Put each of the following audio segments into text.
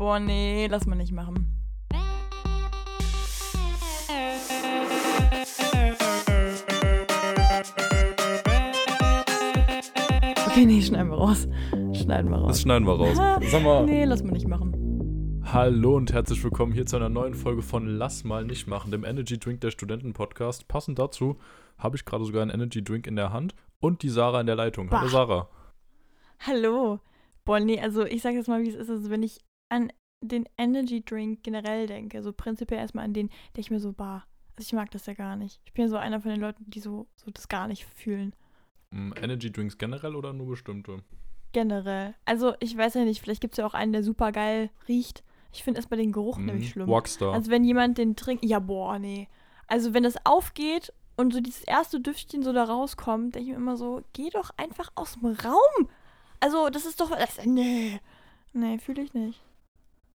Boah, nee, lass mal nicht machen. Okay, nee, schneiden wir raus. Schneiden wir raus. Das schneiden wir raus. Sag mal. Nee, lass mal nicht machen. Hallo und herzlich willkommen hier zu einer neuen Folge von Lass mal nicht machen, dem Energy Drink der Studenten Podcast. Passend dazu habe ich gerade sogar einen Energy Drink in der Hand und die Sarah in der Leitung. Hallo Bah. Sarah. Hallo. Boah, nee, also ich sag jetzt mal, wie es ist. Also wenn ich an den Energy Drink generell denke, so prinzipiell erstmal an den, denke ich mir so, bah, also ich mag das ja gar nicht. Ich bin ja so einer von den Leuten, die so, so das gar nicht fühlen. Mm, Energy Drinks generell oder nur bestimmte? Generell. Also ich weiß ja nicht, vielleicht gibt es ja auch einen, der super geil riecht. Ich finde erstmal den Geruch Mm, nämlich schlimm. Rockstar. Also wenn jemand den trinkt, ja boah, nee. Also wenn das aufgeht und so dieses erste Düftchen so da rauskommt, denke ich mir immer so, geh doch einfach aus dem Raum. Also das ist doch, das, nee. Nee, fühle ich nicht.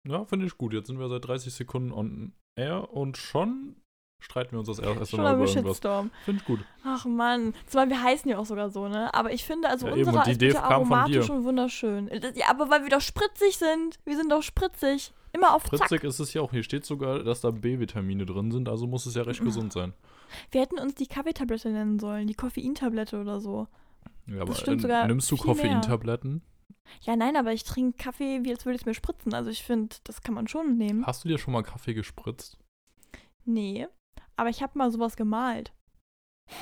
Ja, finde ich gut. Jetzt sind wir seit 30 Sekunden on air und schon streiten wir uns das erste Mal über irgendwas. Shitstorm. Finde ich gut. Ach Mann. Zumal wir heißen ja auch sogar so, ne? Aber ich finde, also Ja, die ist Idee bitte kam von aromatisch dir. und wunderschön. Das- Ja, aber weil wir doch spritzig sind. Wir sind doch spritzig. Immer auf Zack. Spritzig ist es ja auch. Hier steht sogar, dass da B-Vitamine drin sind, also muss es ja recht gesund sein. Wir hätten uns die Kaffeetablette nennen sollen. Die Koffeintablette oder so. Ja, aber stimmt äh, sogar nimmst du viel mehr. Ja, nein, aber ich trinke Kaffee, wie als würde ich es mir spritzen. Also ich finde, das kann man schon nehmen. Hast du dir schon mal Kaffee gespritzt? Nee, aber ich habe mal sowas gemalt.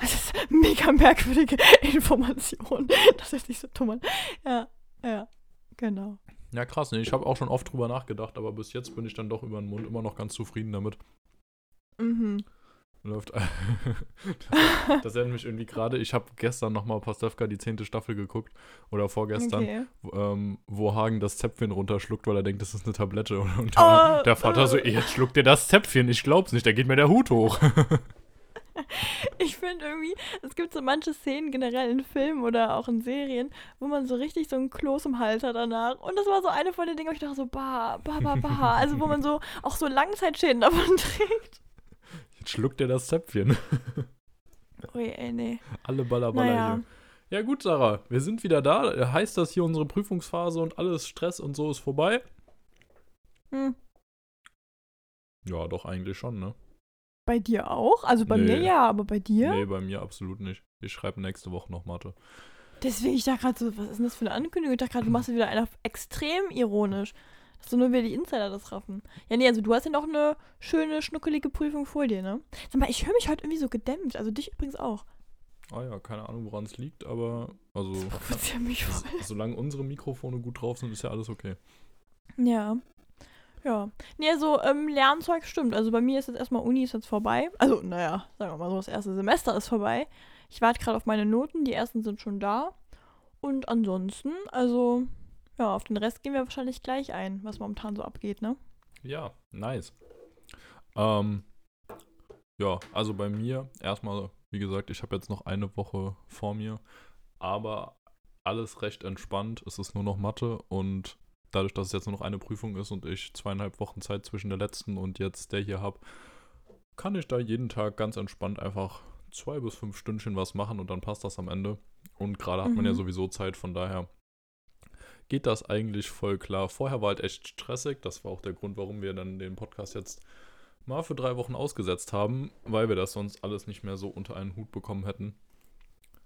Das ist eine mega merkwürdige Information. Das ist nicht so dumm. Ja, ja, genau. Ja, krass, ne? Ich habe auch schon oft drüber nachgedacht, aber bis jetzt bin ich dann doch über den Mund immer noch ganz zufrieden damit. Mhm. Läuft. das, erinnert mich irgendwie gerade. Ich habe gestern nochmal Pastewka die zehnte Staffel geguckt. Oder vorgestern, Okay. wo, ähm, wo Hagen das Zäpfchen runterschluckt, weil er denkt, das ist eine Tablette. Und, und Oh, der, Vater so, jetzt schluckt dir das Zäpfchen. Ich glaub's nicht, da geht mir der Hut hoch. Ich finde irgendwie, es gibt so manche Szenen generell in Filmen oder auch in Serien, wo man so richtig so einen Kloß im Hals hat danach. Und das war so eine von den Dingen, wo ich dachte so, bah, bah, bah, bah. Also wo man so auch so Langzeitschäden davon trägt. Jetzt schluckt dir das Zäpfchen. Ui, ey, nee. Alle Baller, Baller Naja. hier. Ja gut, Sarah, wir sind wieder da. Heißt das hier, unsere Prüfungsphase und alles Stress und so ist vorbei? Hm. Ja, doch eigentlich schon, ne? Bei dir auch? Also bei mir Nee. ja, aber bei dir? Nee, bei mir absolut nicht. Ich schreibe nächste Woche noch Mathe. Deswegen, ich dachte gerade so, was ist denn das für eine Ankündigung? Ich dachte gerade, du machst wieder einer extrem ironisch. Dass so nur wir die Insider das raffen. Ja, nee, also du hast ja noch eine schöne, schnuckelige Prüfung vor dir, ne? Sag mal, ich höre mich heute irgendwie so gedämpft. Also dich übrigens auch. Ah ja, keine Ahnung, woran es liegt, aber also Das provoziert mich voll. solange unsere Mikrofone gut drauf sind, ist ja alles okay. Ja. Ja. Nee, also ähm, Lernzeug stimmt. Also bei mir ist jetzt erstmal Uni ist jetzt vorbei. Also, naja, sagen wir mal so, das erste Semester ist vorbei. Ich warte gerade auf meine Noten, die ersten sind schon da. Und ansonsten, also, ja, auf den Rest gehen wir wahrscheinlich gleich ein, was momentan so abgeht, ne? Ja, nice. Ähm, ja, also bei mir erstmal, wie gesagt, ich habe jetzt noch eine Woche vor mir, aber alles recht entspannt. Es ist nur noch Mathe und dadurch, dass es jetzt nur noch eine Prüfung ist und ich zweieinhalb Wochen Zeit zwischen der letzten und jetzt der hier habe, kann ich da jeden Tag ganz entspannt einfach zwei bis fünf Stündchen was machen und dann passt das am Ende. Und gerade hat man ja Mhm. sowieso Zeit, von daher geht das eigentlich voll klar. Vorher war halt echt stressig. Das war auch der Grund, warum wir dann den Podcast jetzt mal für drei Wochen ausgesetzt haben, weil wir das sonst alles nicht mehr so unter einen Hut bekommen hätten.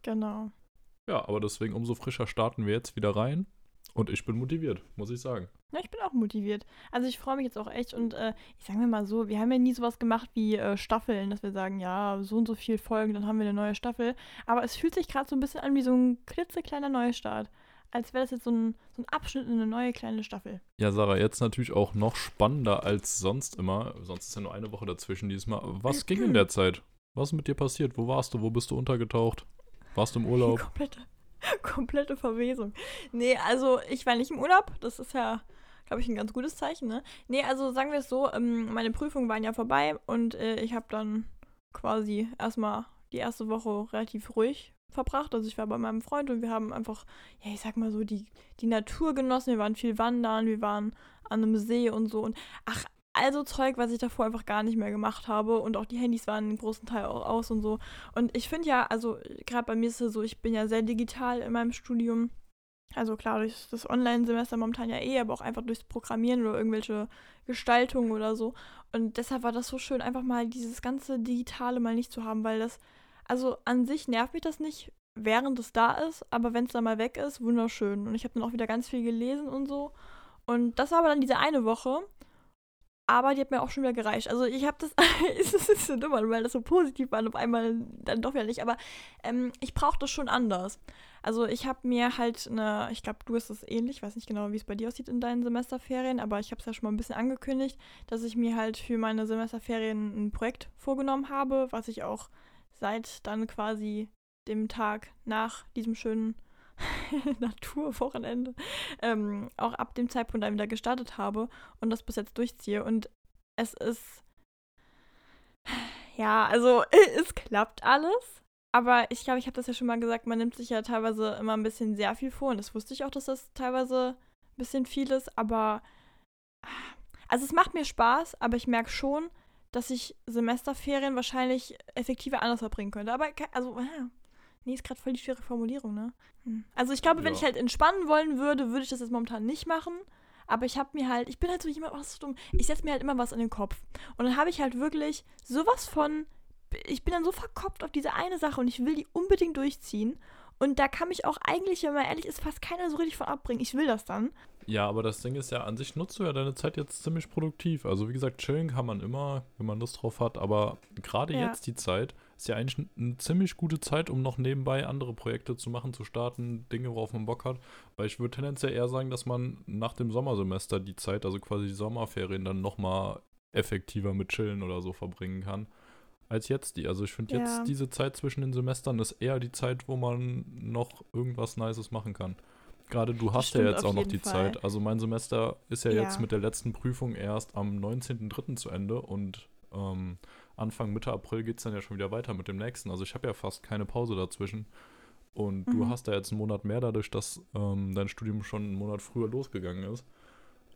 Genau. Ja, aber deswegen umso frischer starten wir jetzt wieder rein. Und ich bin motiviert, muss ich sagen. Ja, ich bin auch motiviert. Also ich freue mich jetzt auch echt und äh, ich sage mir mal so, wir haben ja nie sowas gemacht wie äh, Staffeln, dass wir sagen, ja, so und so viel Folgen, dann haben wir eine neue Staffel. Aber es fühlt sich gerade so ein bisschen an wie so ein klitzekleiner Neustart. Als wäre das jetzt so ein, so ein Abschnitt in eine neue kleine Staffel. Ja, Sarah, jetzt natürlich auch noch spannender als sonst immer. Sonst ist ja nur eine Woche dazwischen diesmal. Was ging in der Zeit? Was ist mit dir passiert? Wo warst du? Wo bist du untergetaucht? Warst du im Urlaub? Komplette, komplette Verwesung. Nee, also ich war nicht im Urlaub. Das ist ja, glaube ich, ein ganz gutes Zeichen, ne? Nee, also sagen wir es so, ähm, meine Prüfungen waren ja vorbei und äh, ich habe dann quasi erstmal die erste Woche relativ ruhig verbracht. Also ich war bei meinem Freund und wir haben einfach, ja, ich sag mal so, die, die Natur genossen. Wir waren viel wandern, wir waren an einem See und so. Und ach, also Zeug, was ich davor einfach gar nicht mehr gemacht habe. Und auch die Handys waren einen großen Teil auch aus und so. Und ich finde ja, also gerade bei mir ist es so, ich bin ja sehr digital in meinem Studium. Also klar, durch das Online-Semester momentan ja eh, aber auch einfach durchs Programmieren oder irgendwelche Gestaltungen oder so. Und deshalb war das so schön, einfach mal dieses ganze Digitale mal nicht zu haben, weil das, also an sich nervt mich das nicht, während es da ist, aber wenn es dann mal weg ist, wunderschön. Und ich habe dann auch wieder ganz viel gelesen und so. Und das war aber dann diese eine Woche. Aber die hat mir auch schon wieder gereicht. Also ich habe das, es ist so dumm, weil das so positiv war und auf einmal dann doch wieder nicht. Aber ähm, ich brauche das schon anders. Also ich habe mir halt eine, ich glaube, du hast es ähnlich, ich weiß nicht genau, wie es bei dir aussieht in deinen Semesterferien, aber ich habe es ja schon mal ein bisschen angekündigt, dass ich mir halt für meine Semesterferien ein Projekt vorgenommen habe, was ich auch seit dann quasi dem Tag nach diesem schönen Naturwochenende ähm, auch ab dem Zeitpunkt dann wieder gestartet habe und das bis jetzt durchziehe. Und es ist. Ja, also es klappt alles. Aber ich glaube, ich habe das ja schon mal gesagt, man nimmt sich ja teilweise immer ein bisschen sehr viel vor. Und das wusste ich auch, dass das teilweise ein bisschen viel ist. Aber. Also es macht mir Spaß, aber ich merke schon, dass ich Semesterferien wahrscheinlich effektiver anders verbringen könnte. Aber also, Nee, ist gerade voll die schwere Formulierung, ne? Hm. Also ich glaube, ja. wenn ich halt entspannen wollen würde, würde ich das jetzt momentan nicht machen. Aber ich habe mir halt, ich bin halt so jemand, was so dumm. Ich setze mir halt immer was in den Kopf. Und dann habe ich halt wirklich sowas von, ich bin dann so verkopft auf diese eine Sache und ich will die unbedingt durchziehen. Und da kann mich auch eigentlich, wenn man ehrlich ist, fast keiner so richtig von abbringen. Ich will das dann. Ja, aber das Ding ist ja, an sich nutzt du ja deine Zeit jetzt ziemlich produktiv. Also wie gesagt, chillen kann man immer, wenn man Lust drauf hat. Aber gerade ja. jetzt die Zeit, ist ja eigentlich eine ziemlich gute Zeit, um noch nebenbei andere Projekte zu machen, zu starten, Dinge, worauf man Bock hat. Weil ich würde tendenziell eher sagen, dass man nach dem Sommersemester die Zeit, also quasi die Sommerferien, dann nochmal effektiver mit Chillen oder so verbringen kann, als jetzt die. Also ich finde jetzt ja. diese Zeit zwischen den Semestern ist eher die Zeit, wo man noch irgendwas Nices machen kann. Gerade du hast ja jetzt auch noch die Fall. Zeit. Also mein Semester ist ja, ja, jetzt mit der letzten Prüfung erst am 19.03. zu Ende und ähm, Anfang, Mitte April geht es dann ja schon wieder weiter mit dem nächsten. Also ich habe ja fast keine Pause dazwischen. Und mhm. du hast da jetzt einen Monat mehr dadurch, dass ähm, dein Studium schon einen Monat früher losgegangen ist.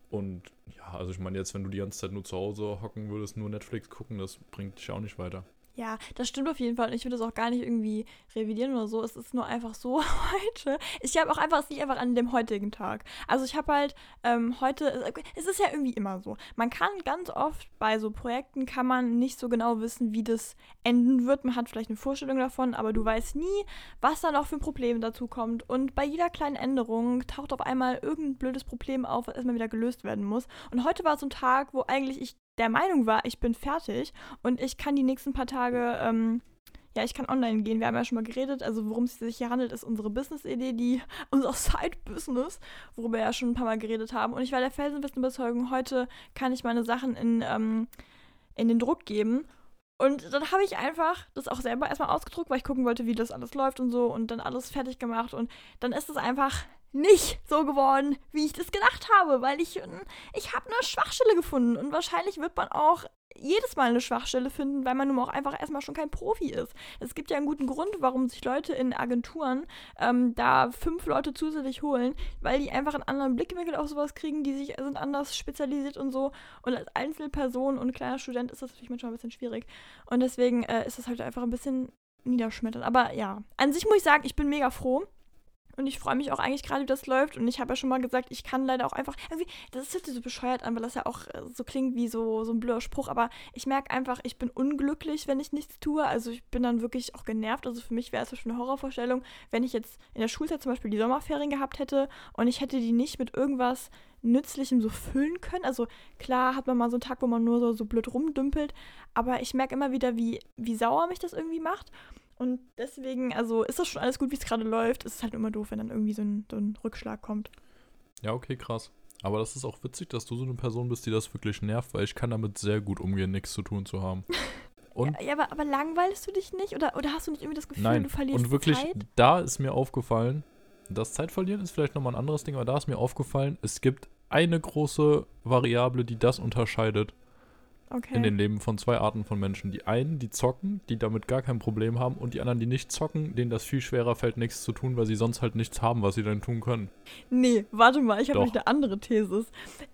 Und ja, also ich meine, jetzt, wenn du die ganze Zeit nur zu Hause hocken würdest, nur Netflix gucken, das bringt dich auch nicht weiter. Ja, das stimmt auf jeden Fall. Und ich würde das auch gar nicht irgendwie revidieren oder so. Es ist nur einfach so heute. Ich habe auch einfach, es liegt einfach an dem heutigen Tag. Also ich habe halt ähm, heute, es ist ja irgendwie immer so. Man kann ganz oft bei so Projekten, kann man nicht so genau wissen, wie das enden wird. Man hat vielleicht eine Vorstellung davon, aber du weißt nie, was da noch für ein Problem dazu kommt. Und bei jeder kleinen Änderung taucht auf einmal irgendein blödes Problem auf, was erstmal wieder gelöst werden muss. Und heute war so ein Tag, wo eigentlich ich der Meinung war, ich bin fertig und ich kann die nächsten paar Tage, ähm, ja, ich kann online gehen. Wir haben ja schon mal geredet. Also, worum es sich hier handelt, ist unsere Business-Idee, die unser Side-Business, worüber wir ja schon ein paar Mal geredet haben. Und ich war der felsenfesten Überzeugung, heute kann ich meine Sachen in, ähm, in den Druck geben. Und dann habe ich einfach das auch selber erstmal ausgedruckt, weil ich gucken wollte, wie das alles läuft und so und dann alles fertig gemacht. Und dann ist es einfach nicht so geworden, wie ich das gedacht habe, weil ich, ich habe eine Schwachstelle gefunden und wahrscheinlich wird man auch jedes Mal eine Schwachstelle finden, weil man nun auch einfach erstmal schon kein Profi ist. Es gibt ja einen guten Grund, warum sich Leute in Agenturen ähm, da fünf Leute zusätzlich holen, weil die einfach einen anderen Blickwinkel auf sowas kriegen, die sich sind anders spezialisiert und so. Und als Einzelperson und kleiner Student ist das natürlich manchmal ein bisschen schwierig. Und deswegen äh, ist das halt einfach ein bisschen niederschmetternd. Aber ja, an sich muss ich sagen, ich bin mega froh und ich freue mich auch eigentlich gerade, wie das läuft. Und ich habe ja schon mal gesagt, ich kann leider auch einfach. Das hört sich so bescheuert an, weil das ja auch äh, so klingt wie so, so ein blöder Spruch. Aber ich merke einfach, ich bin unglücklich, wenn ich nichts tue. Also ich bin dann wirklich auch genervt. Also für mich wäre es schon eine Horrorvorstellung, wenn ich jetzt in der Schulzeit zum Beispiel die Sommerferien gehabt hätte und ich hätte die nicht mit irgendwas Nützlichem so füllen können. Also klar hat man mal so einen Tag, wo man nur so, so blöd rumdümpelt. Aber ich merke immer wieder, wie, wie sauer mich das irgendwie macht. Und deswegen, also ist das schon alles gut, wie es gerade läuft. Es ist halt immer doof, wenn dann irgendwie so ein, so ein Rückschlag kommt. Ja, okay, krass. Aber das ist auch witzig, dass du so eine Person bist, die das wirklich nervt, weil ich kann damit sehr gut umgehen, nichts zu tun zu haben. Und ja, ja aber, aber, langweilst du dich nicht? Oder, oder hast du nicht irgendwie das Gefühl, Nein. du verlierst Und wirklich, Zeit? da ist mir aufgefallen, das Zeitverlieren ist vielleicht nochmal ein anderes Ding, aber da ist mir aufgefallen, es gibt eine große Variable, die das unterscheidet. Okay. in den Leben von zwei Arten von Menschen. Die einen, die zocken, die damit gar kein Problem haben, und die anderen, die nicht zocken, denen das viel schwerer fällt, nichts zu tun, weil sie sonst halt nichts haben, was sie dann tun können. Nee, warte mal, ich habe nämlich eine andere These.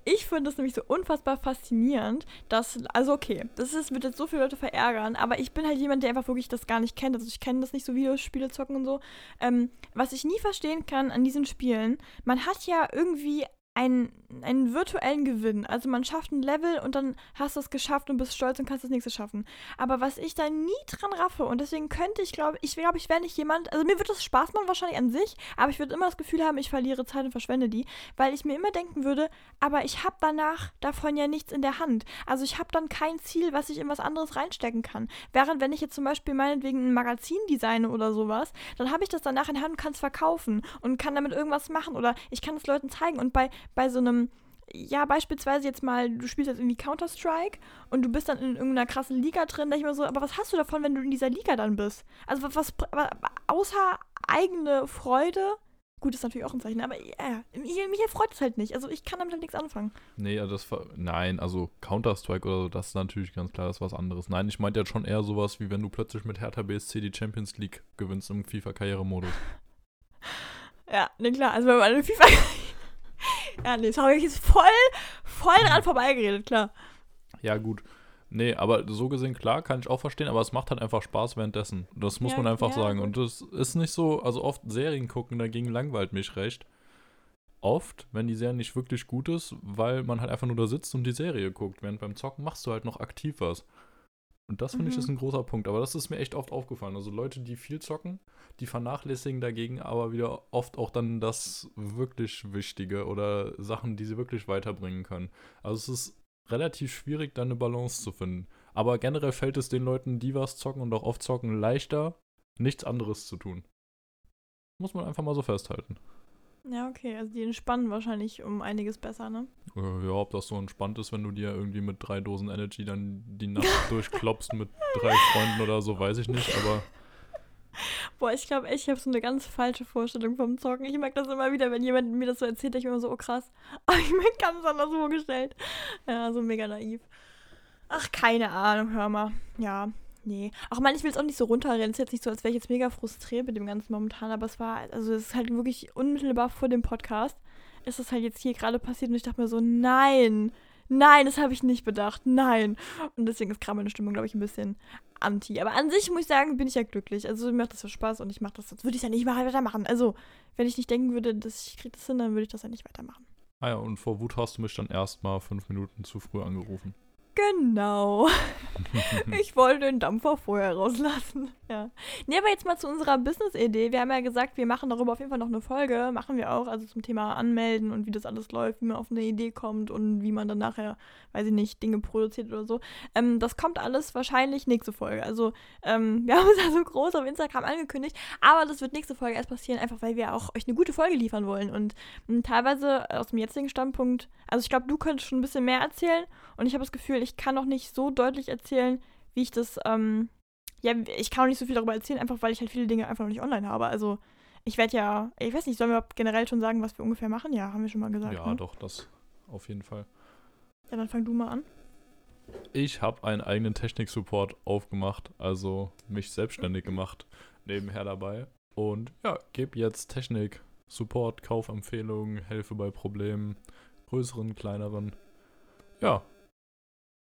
Ich finde es nämlich so unfassbar faszinierend, dass, also okay, das ist, wird jetzt so viele Leute verärgern, aber ich bin halt jemand, der einfach wirklich das gar nicht kennt. Also ich kenne das nicht so Videospiele zocken und so. Ähm, was ich nie verstehen kann an diesen Spielen, man hat ja irgendwie einen, einen virtuellen Gewinn. Also man schafft ein Level und dann hast du es geschafft und bist stolz und kannst das nächste schaffen. Aber was ich da nie dran raffe und deswegen könnte ich, glaube ich, glaube ich, wäre nicht jemand, also mir wird das Spaß machen wahrscheinlich an sich, aber ich würde immer das Gefühl haben, ich verliere Zeit und verschwende die, weil ich mir immer denken würde, aber ich habe danach davon ja nichts in der Hand. Also ich habe dann kein Ziel, was ich in was anderes reinstecken kann. Während wenn ich jetzt zum Beispiel meinetwegen ein Magazin designe oder sowas, dann habe ich das danach in der Hand und kann es verkaufen und kann damit irgendwas machen oder ich kann es Leuten zeigen und bei, bei so einem ja, beispielsweise jetzt mal, du spielst jetzt irgendwie Counter-Strike und du bist dann in irgendeiner krassen Liga drin, da ich mir so, aber was hast du davon, wenn du in dieser Liga dann bist? Also was, was aber außer eigene Freude, gut, ist natürlich auch ein Zeichen, aber ja, mich, mich erfreut es halt nicht. Also ich kann damit halt nichts anfangen. Nee, ja, das nein, also Counter-Strike oder so, das ist natürlich ganz klar, das ist was anderes. Nein, ich meinte jetzt schon eher sowas, wie wenn du plötzlich mit Hertha BSC die Champions League gewinnst im FIFA-Karrieremodus. Ja, ne klar, also wenn man eine FIFA. Ja, nee, sorry, ich jetzt voll, voll dran vorbeigeredet, klar. Ja, gut. Nee, aber so gesehen, klar, kann ich auch verstehen, aber es macht halt einfach Spaß währenddessen. Das muss Ja, man einfach ja, sagen. Und das ist nicht so, also oft Serien gucken, dagegen langweilt mich recht. Oft, wenn die Serie nicht wirklich gut ist, weil man halt einfach nur da sitzt und die Serie guckt. Während beim Zocken machst du halt noch aktiv was. Und das finde ich Mhm. ist ein großer Punkt. Aber das ist mir echt oft aufgefallen. Also Leute, die viel zocken, die vernachlässigen dagegen aber wieder oft auch dann das wirklich Wichtige oder Sachen, die sie wirklich weiterbringen können. Also es ist relativ schwierig, da eine Balance zu finden. Aber generell fällt es den Leuten, die was zocken und auch oft zocken, leichter, nichts anderes zu tun. Muss man einfach mal so festhalten. Ja, okay, also die entspannen wahrscheinlich um einiges besser, ne? Äh, Ja, ob das so entspannt ist, wenn du dir irgendwie mit drei Dosen Energy dann die Nacht durchklopst mit drei Freunden oder so, weiß ich nicht, aber Boah, ich glaube echt, ich habe so eine ganz falsche Vorstellung vom Zocken. Ich merke das immer wieder, wenn jemand mir das so erzählt, ich mir immer so, oh krass. Aber ich mir ganz anders vorgestellt. Ja, so mega naiv. Ach, keine Ahnung, hör mal. Ja, nee. Ach man, ich will es auch nicht so runterreden. Es ist jetzt nicht so, als wäre ich jetzt mega frustriert mit dem Ganzen momentan, aber es war, also es ist halt wirklich unmittelbar vor dem Podcast. Ist es halt jetzt hier gerade passiert und ich dachte mir so, nein, nein, das habe ich nicht bedacht, nein. Und deswegen ist gerade meine Stimmung, glaube ich, ein bisschen anti. Aber an sich muss ich sagen, bin ich ja glücklich. Also mir macht das so Spaß und ich mache das, sonst würde ich ja nicht mal weitermachen. Also, wenn ich nicht denken würde, dass ich kriege das hin, dann würde ich das ja nicht weitermachen. ah ja, und vor Wut hast du mich dann erstmal fünf Minuten zu früh angerufen. Genau. Ich wollte den Dampfer vorher rauslassen. Ja. Nee, aber jetzt mal zu unserer Business-Idee. Wir haben ja gesagt, wir machen darüber auf jeden Fall noch eine Folge. Machen wir auch, also zum Thema Anmelden und wie das alles läuft, wie man auf eine Idee kommt und wie man dann nachher, weiß ich nicht, Dinge produziert oder so. Ähm, das kommt alles wahrscheinlich nächste Folge. Also, ähm, wir haben es ja so groß auf Instagram angekündigt, aber das wird nächste Folge erst passieren, einfach weil wir auch euch eine gute Folge liefern wollen. Und ähm, teilweise aus dem jetzigen Standpunkt, also ich glaube, du könntest schon ein bisschen mehr erzählen und ich habe das Gefühl, ich kann noch nicht so deutlich erzählen, wie ich das, ähm, ja, ich kann auch nicht so viel darüber erzählen, einfach weil ich halt viele Dinge einfach noch nicht online habe. Also, ich werde ja, ich weiß nicht, sollen wir generell schon sagen, was wir ungefähr machen? Ja, haben wir schon mal gesagt. ja, ne? doch, das auf jeden Fall. Ja, dann fang du mal an. Ich habe einen eigenen Technik-Support aufgemacht, also mich selbstständig gemacht, nebenher dabei. Und ja, gebe jetzt Technik, Support, Kaufempfehlungen, helfe bei Problemen, größeren, kleineren. Ja.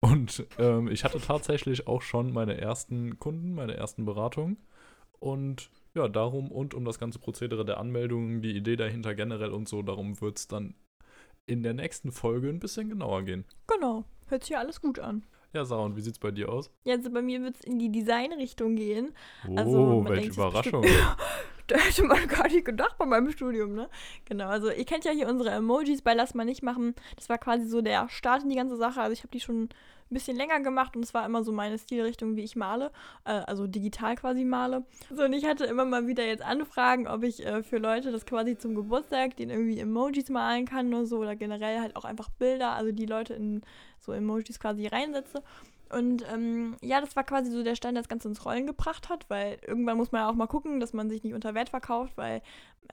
Und ähm, ich hatte tatsächlich auch schon meine ersten Kunden, meine ersten Beratungen. Und ja, darum und um das ganze Prozedere der Anmeldung, die Idee dahinter generell und so, darum wird es dann in der nächsten Folge ein bisschen genauer gehen. Genau, hört sich ja alles gut an. Ja, Sarah, und wie sieht's bei dir aus? Ja, also bei mir wird es in die Designrichtung gehen. Oh, Also, welche Überraschung. Hätte man gar nicht gedacht bei meinem Studium, ne? Genau, also ihr kennt ja hier unsere Emojis bei Lass mal nicht machen. Das war quasi so der Start in die ganze Sache. Also ich habe die schon ein bisschen länger gemacht und es war immer so meine Stilrichtung, wie ich male. Äh, also digital quasi male. So, und ich hatte immer mal wieder jetzt Anfragen, ob ich äh, für Leute das quasi zum Geburtstag den irgendwie Emojis malen kann oder so. Oder generell halt auch einfach Bilder, also die Leute in so Emojis quasi reinsetze. Und ähm, ja, das war quasi so der Stein, der das Ganze ins Rollen gebracht hat, weil irgendwann muss man ja auch mal gucken, dass man sich nicht unter Wert verkauft, weil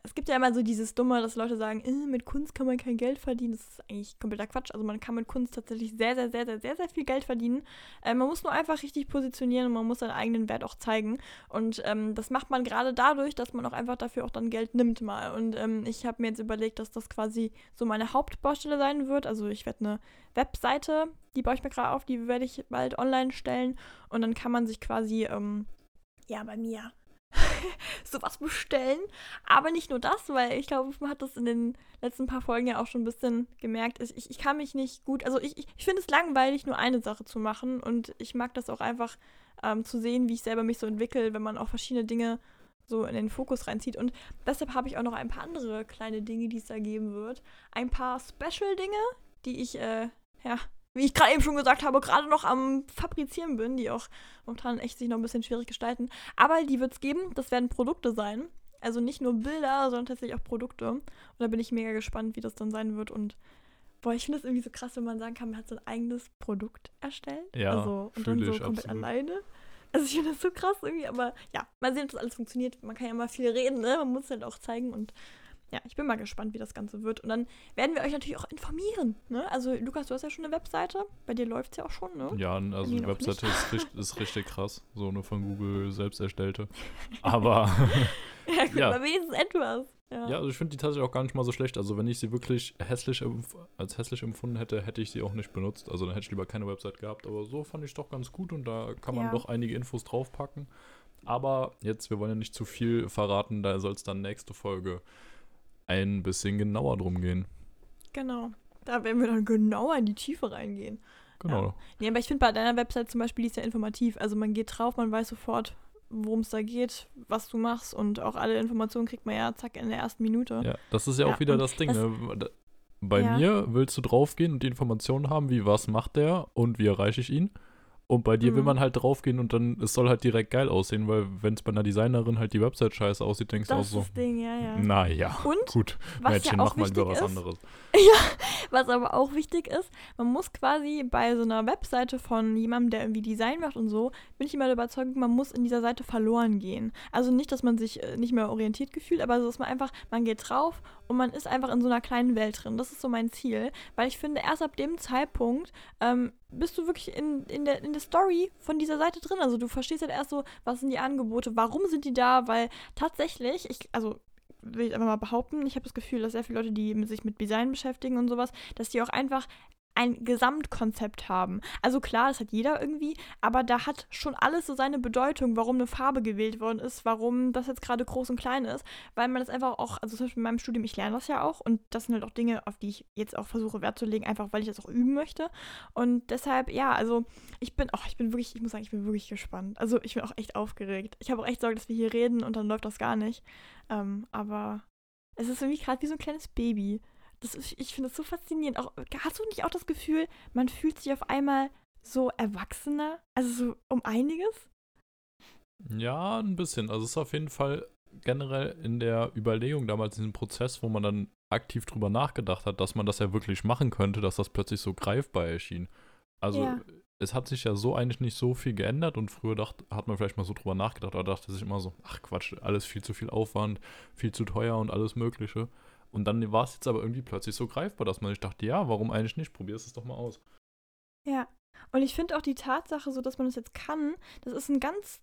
es gibt ja immer so dieses Dumme, dass Leute sagen, äh, mit Kunst kann man kein Geld verdienen. Das ist eigentlich kompletter Quatsch. Also man kann mit Kunst tatsächlich sehr, sehr, sehr, sehr, sehr, sehr viel Geld verdienen. Äh, man muss nur einfach richtig positionieren und man muss seinen eigenen Wert auch zeigen. Und ähm, das macht man gerade dadurch, dass man auch einfach dafür auch dann Geld nimmt mal. Und ähm, ich habe mir jetzt überlegt, dass das quasi so meine Hauptbaustelle sein wird. Also ich werde eine Webseite, die baue ich mir gerade auf, die werde ich bald online stellen. Und dann kann man sich quasi, ähm, ja, bei mir sowas bestellen. Aber nicht nur das, weil ich glaube, man hat das in den letzten paar Folgen ja auch schon ein bisschen gemerkt. Ich, ich kann mich nicht gut, also ich, ich, finde es langweilig, nur eine Sache zu machen. Und ich mag das auch einfach ähm, zu sehen, wie ich selber mich so entwickle, wenn man auch verschiedene Dinge so in den Fokus reinzieht. Und deshalb habe ich auch noch ein paar andere kleine Dinge, die es da geben wird. Ein paar Special-Dinge, die ich, äh, ja, wie ich gerade eben schon gesagt habe, gerade noch am Fabrizieren bin, die auch momentan echt sich noch ein bisschen schwierig gestalten. Aber die wird es geben. Das werden Produkte sein. Also nicht nur Bilder, sondern tatsächlich auch Produkte. Und da bin ich mega gespannt, wie das dann sein wird. Und boah, ich finde es irgendwie so krass, wenn man sagen kann, man hat so ein eigenes Produkt erstellt. Ja, also, und dann so ich, komplett absolut. alleine. Also ich finde das so krass irgendwie, aber ja, mal sehen, ob das alles funktioniert. Man kann ja mal viel reden, ne? Man muss halt auch zeigen und ja, ich bin mal gespannt, wie das Ganze wird. Und dann werden wir euch natürlich auch informieren. Ne? Also, Lukas, du hast ja schon eine Webseite. Bei dir läuft es ja auch schon, ne? Ja, also die noch Webseite ist, richt- ist richtig krass. So eine von Google selbst erstellte. Aber Ja, gut, Ja. aber wenigstens etwas. Ja. ja, also ich finde die tatsächlich auch gar nicht mal so schlecht. Also wenn ich sie wirklich hässlich als hässlich empfunden hätte, hätte ich sie auch nicht benutzt. Also dann hätte ich lieber keine Website gehabt. Aber so fand ich doch ganz gut und da kann man Ja. doch einige Infos draufpacken. Aber jetzt, wir wollen ja nicht zu viel verraten, da soll es dann nächste Folge ein bisschen genauer drum gehen. Genau. Da werden wir dann genauer in die Tiefe reingehen. Genau. Nee, aber ich finde bei deiner Website zum Beispiel, die ist ja informativ. Also man geht drauf, man weiß sofort, worum es da geht, was du machst und auch alle Informationen kriegt man ja zack in der ersten Minute. Ja, das ist ja auch Ja, wieder und das Ding. das- ne? Bei Ja. mir willst du draufgehen und die Informationen haben, wie was macht der und wie erreiche ich ihn. Und bei dir will Mhm. man halt draufgehen und dann, es soll halt direkt geil aussehen, weil wenn es bei einer Designerin halt die Website scheiße aussieht, denkst du auch so, ist das Ding, ja, ja. naja, Und gut, was Mädchen, ja mach mal lieber was ist, anderes. Was aber auch wichtig ist, man muss quasi bei so einer Webseite von jemandem, der irgendwie Design macht und so, bin ich immer der Überzeugung, man muss in dieser Seite verloren gehen. Also nicht, dass man sich äh, nicht mehr orientiert gefühlt, aber so, dass man einfach, man geht drauf und man ist einfach in so einer kleinen Welt drin. Das ist so mein Ziel, weil ich finde, erst ab dem Zeitpunkt ähm, bist du wirklich in, in, der, in der Story von dieser Seite drin. Also du verstehst halt erst so, was sind die Angebote, warum sind die da, weil tatsächlich, ich, also will ich einfach mal behaupten, ich habe das Gefühl, dass sehr viele Leute, die sich mit Design beschäftigen und sowas, dass die auch einfach ein Gesamtkonzept haben. Also klar, das hat jeder irgendwie, aber da hat schon alles so seine Bedeutung, warum eine Farbe gewählt worden ist, warum das jetzt gerade groß und klein ist, weil man das einfach auch, also zum Beispiel in meinem Studium, ich lerne das ja auch und das sind halt auch Dinge, auf die ich jetzt auch versuche Wert zu legen, einfach weil ich das auch üben möchte. Und deshalb, ja, also ich bin, oh, ich bin wirklich, ich muss sagen, ich bin wirklich gespannt. Also ich bin auch echt aufgeregt. Ich habe auch echt Sorge, dass wir hier reden und dann läuft das gar nicht. Ähm, aber es ist irgendwie gerade wie so ein kleines Baby. Das ist, ich finde das so faszinierend. Auch, hast du nicht auch das Gefühl, man fühlt sich auf einmal so erwachsener? Also so um einiges? Ja, ein bisschen. Also es ist auf jeden Fall generell in der Überlegung damals in diesem Prozess, wo man dann aktiv drüber nachgedacht hat, dass man das ja wirklich machen könnte, dass das plötzlich so greifbar erschien. Also Ja. es hat sich ja so eigentlich nicht so viel geändert und früher dacht, hat man vielleicht mal so drüber nachgedacht, aber dachte sich immer so, ach Quatsch, alles viel zu viel Aufwand, viel zu teuer und alles Mögliche. Und dann war es jetzt aber irgendwie plötzlich so greifbar, dass man sich dachte, ja, warum eigentlich nicht? Probier es doch mal aus. Ja. Und ich finde auch die Tatsache, so dass man das jetzt kann, das ist ein ganz.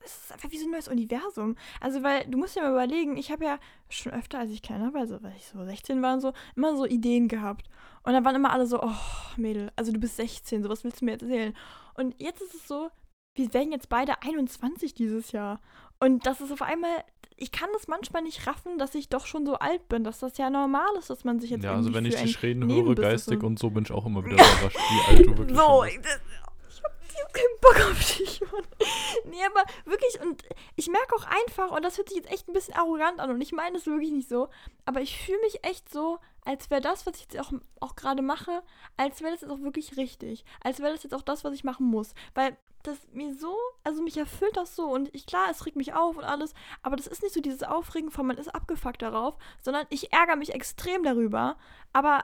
Das ist einfach wie so ein neues Universum. Also, weil du musst ja mal überlegen, ich habe ja schon öfter, als ich kleiner war, also weil ich so 16 war und so, immer so Ideen gehabt. Und dann waren immer alle so, oh, Mädel, also du bist 16, so was willst du mir erzählen? Und jetzt ist es so, wir werden jetzt beide 21 dieses Jahr. Und das ist auf einmal, ich kann das manchmal nicht raffen, dass ich doch schon so alt bin, dass das ja normal ist, dass man sich jetzt ja, also wenn ich dich reden höre, geistig und- so, bin ich auch immer wieder überrascht, wie alt du wirklich So, bist. ich keinen Bock auf dich, Mann. Nee, aber wirklich, und ich merke auch einfach, und das hört sich jetzt echt ein bisschen arrogant an, und ich meine es wirklich nicht so, aber ich fühle mich echt so, als wäre das, was ich jetzt auch, auch gerade mache, als wäre das jetzt auch wirklich richtig. Als wäre das jetzt auch das, was ich machen muss. Weil das mir so, also mich erfüllt das so, und ich, klar, es regt mich auf und alles, aber das ist nicht so dieses Aufregen von, man ist abgefuckt darauf, sondern ich ärgere mich extrem darüber, aber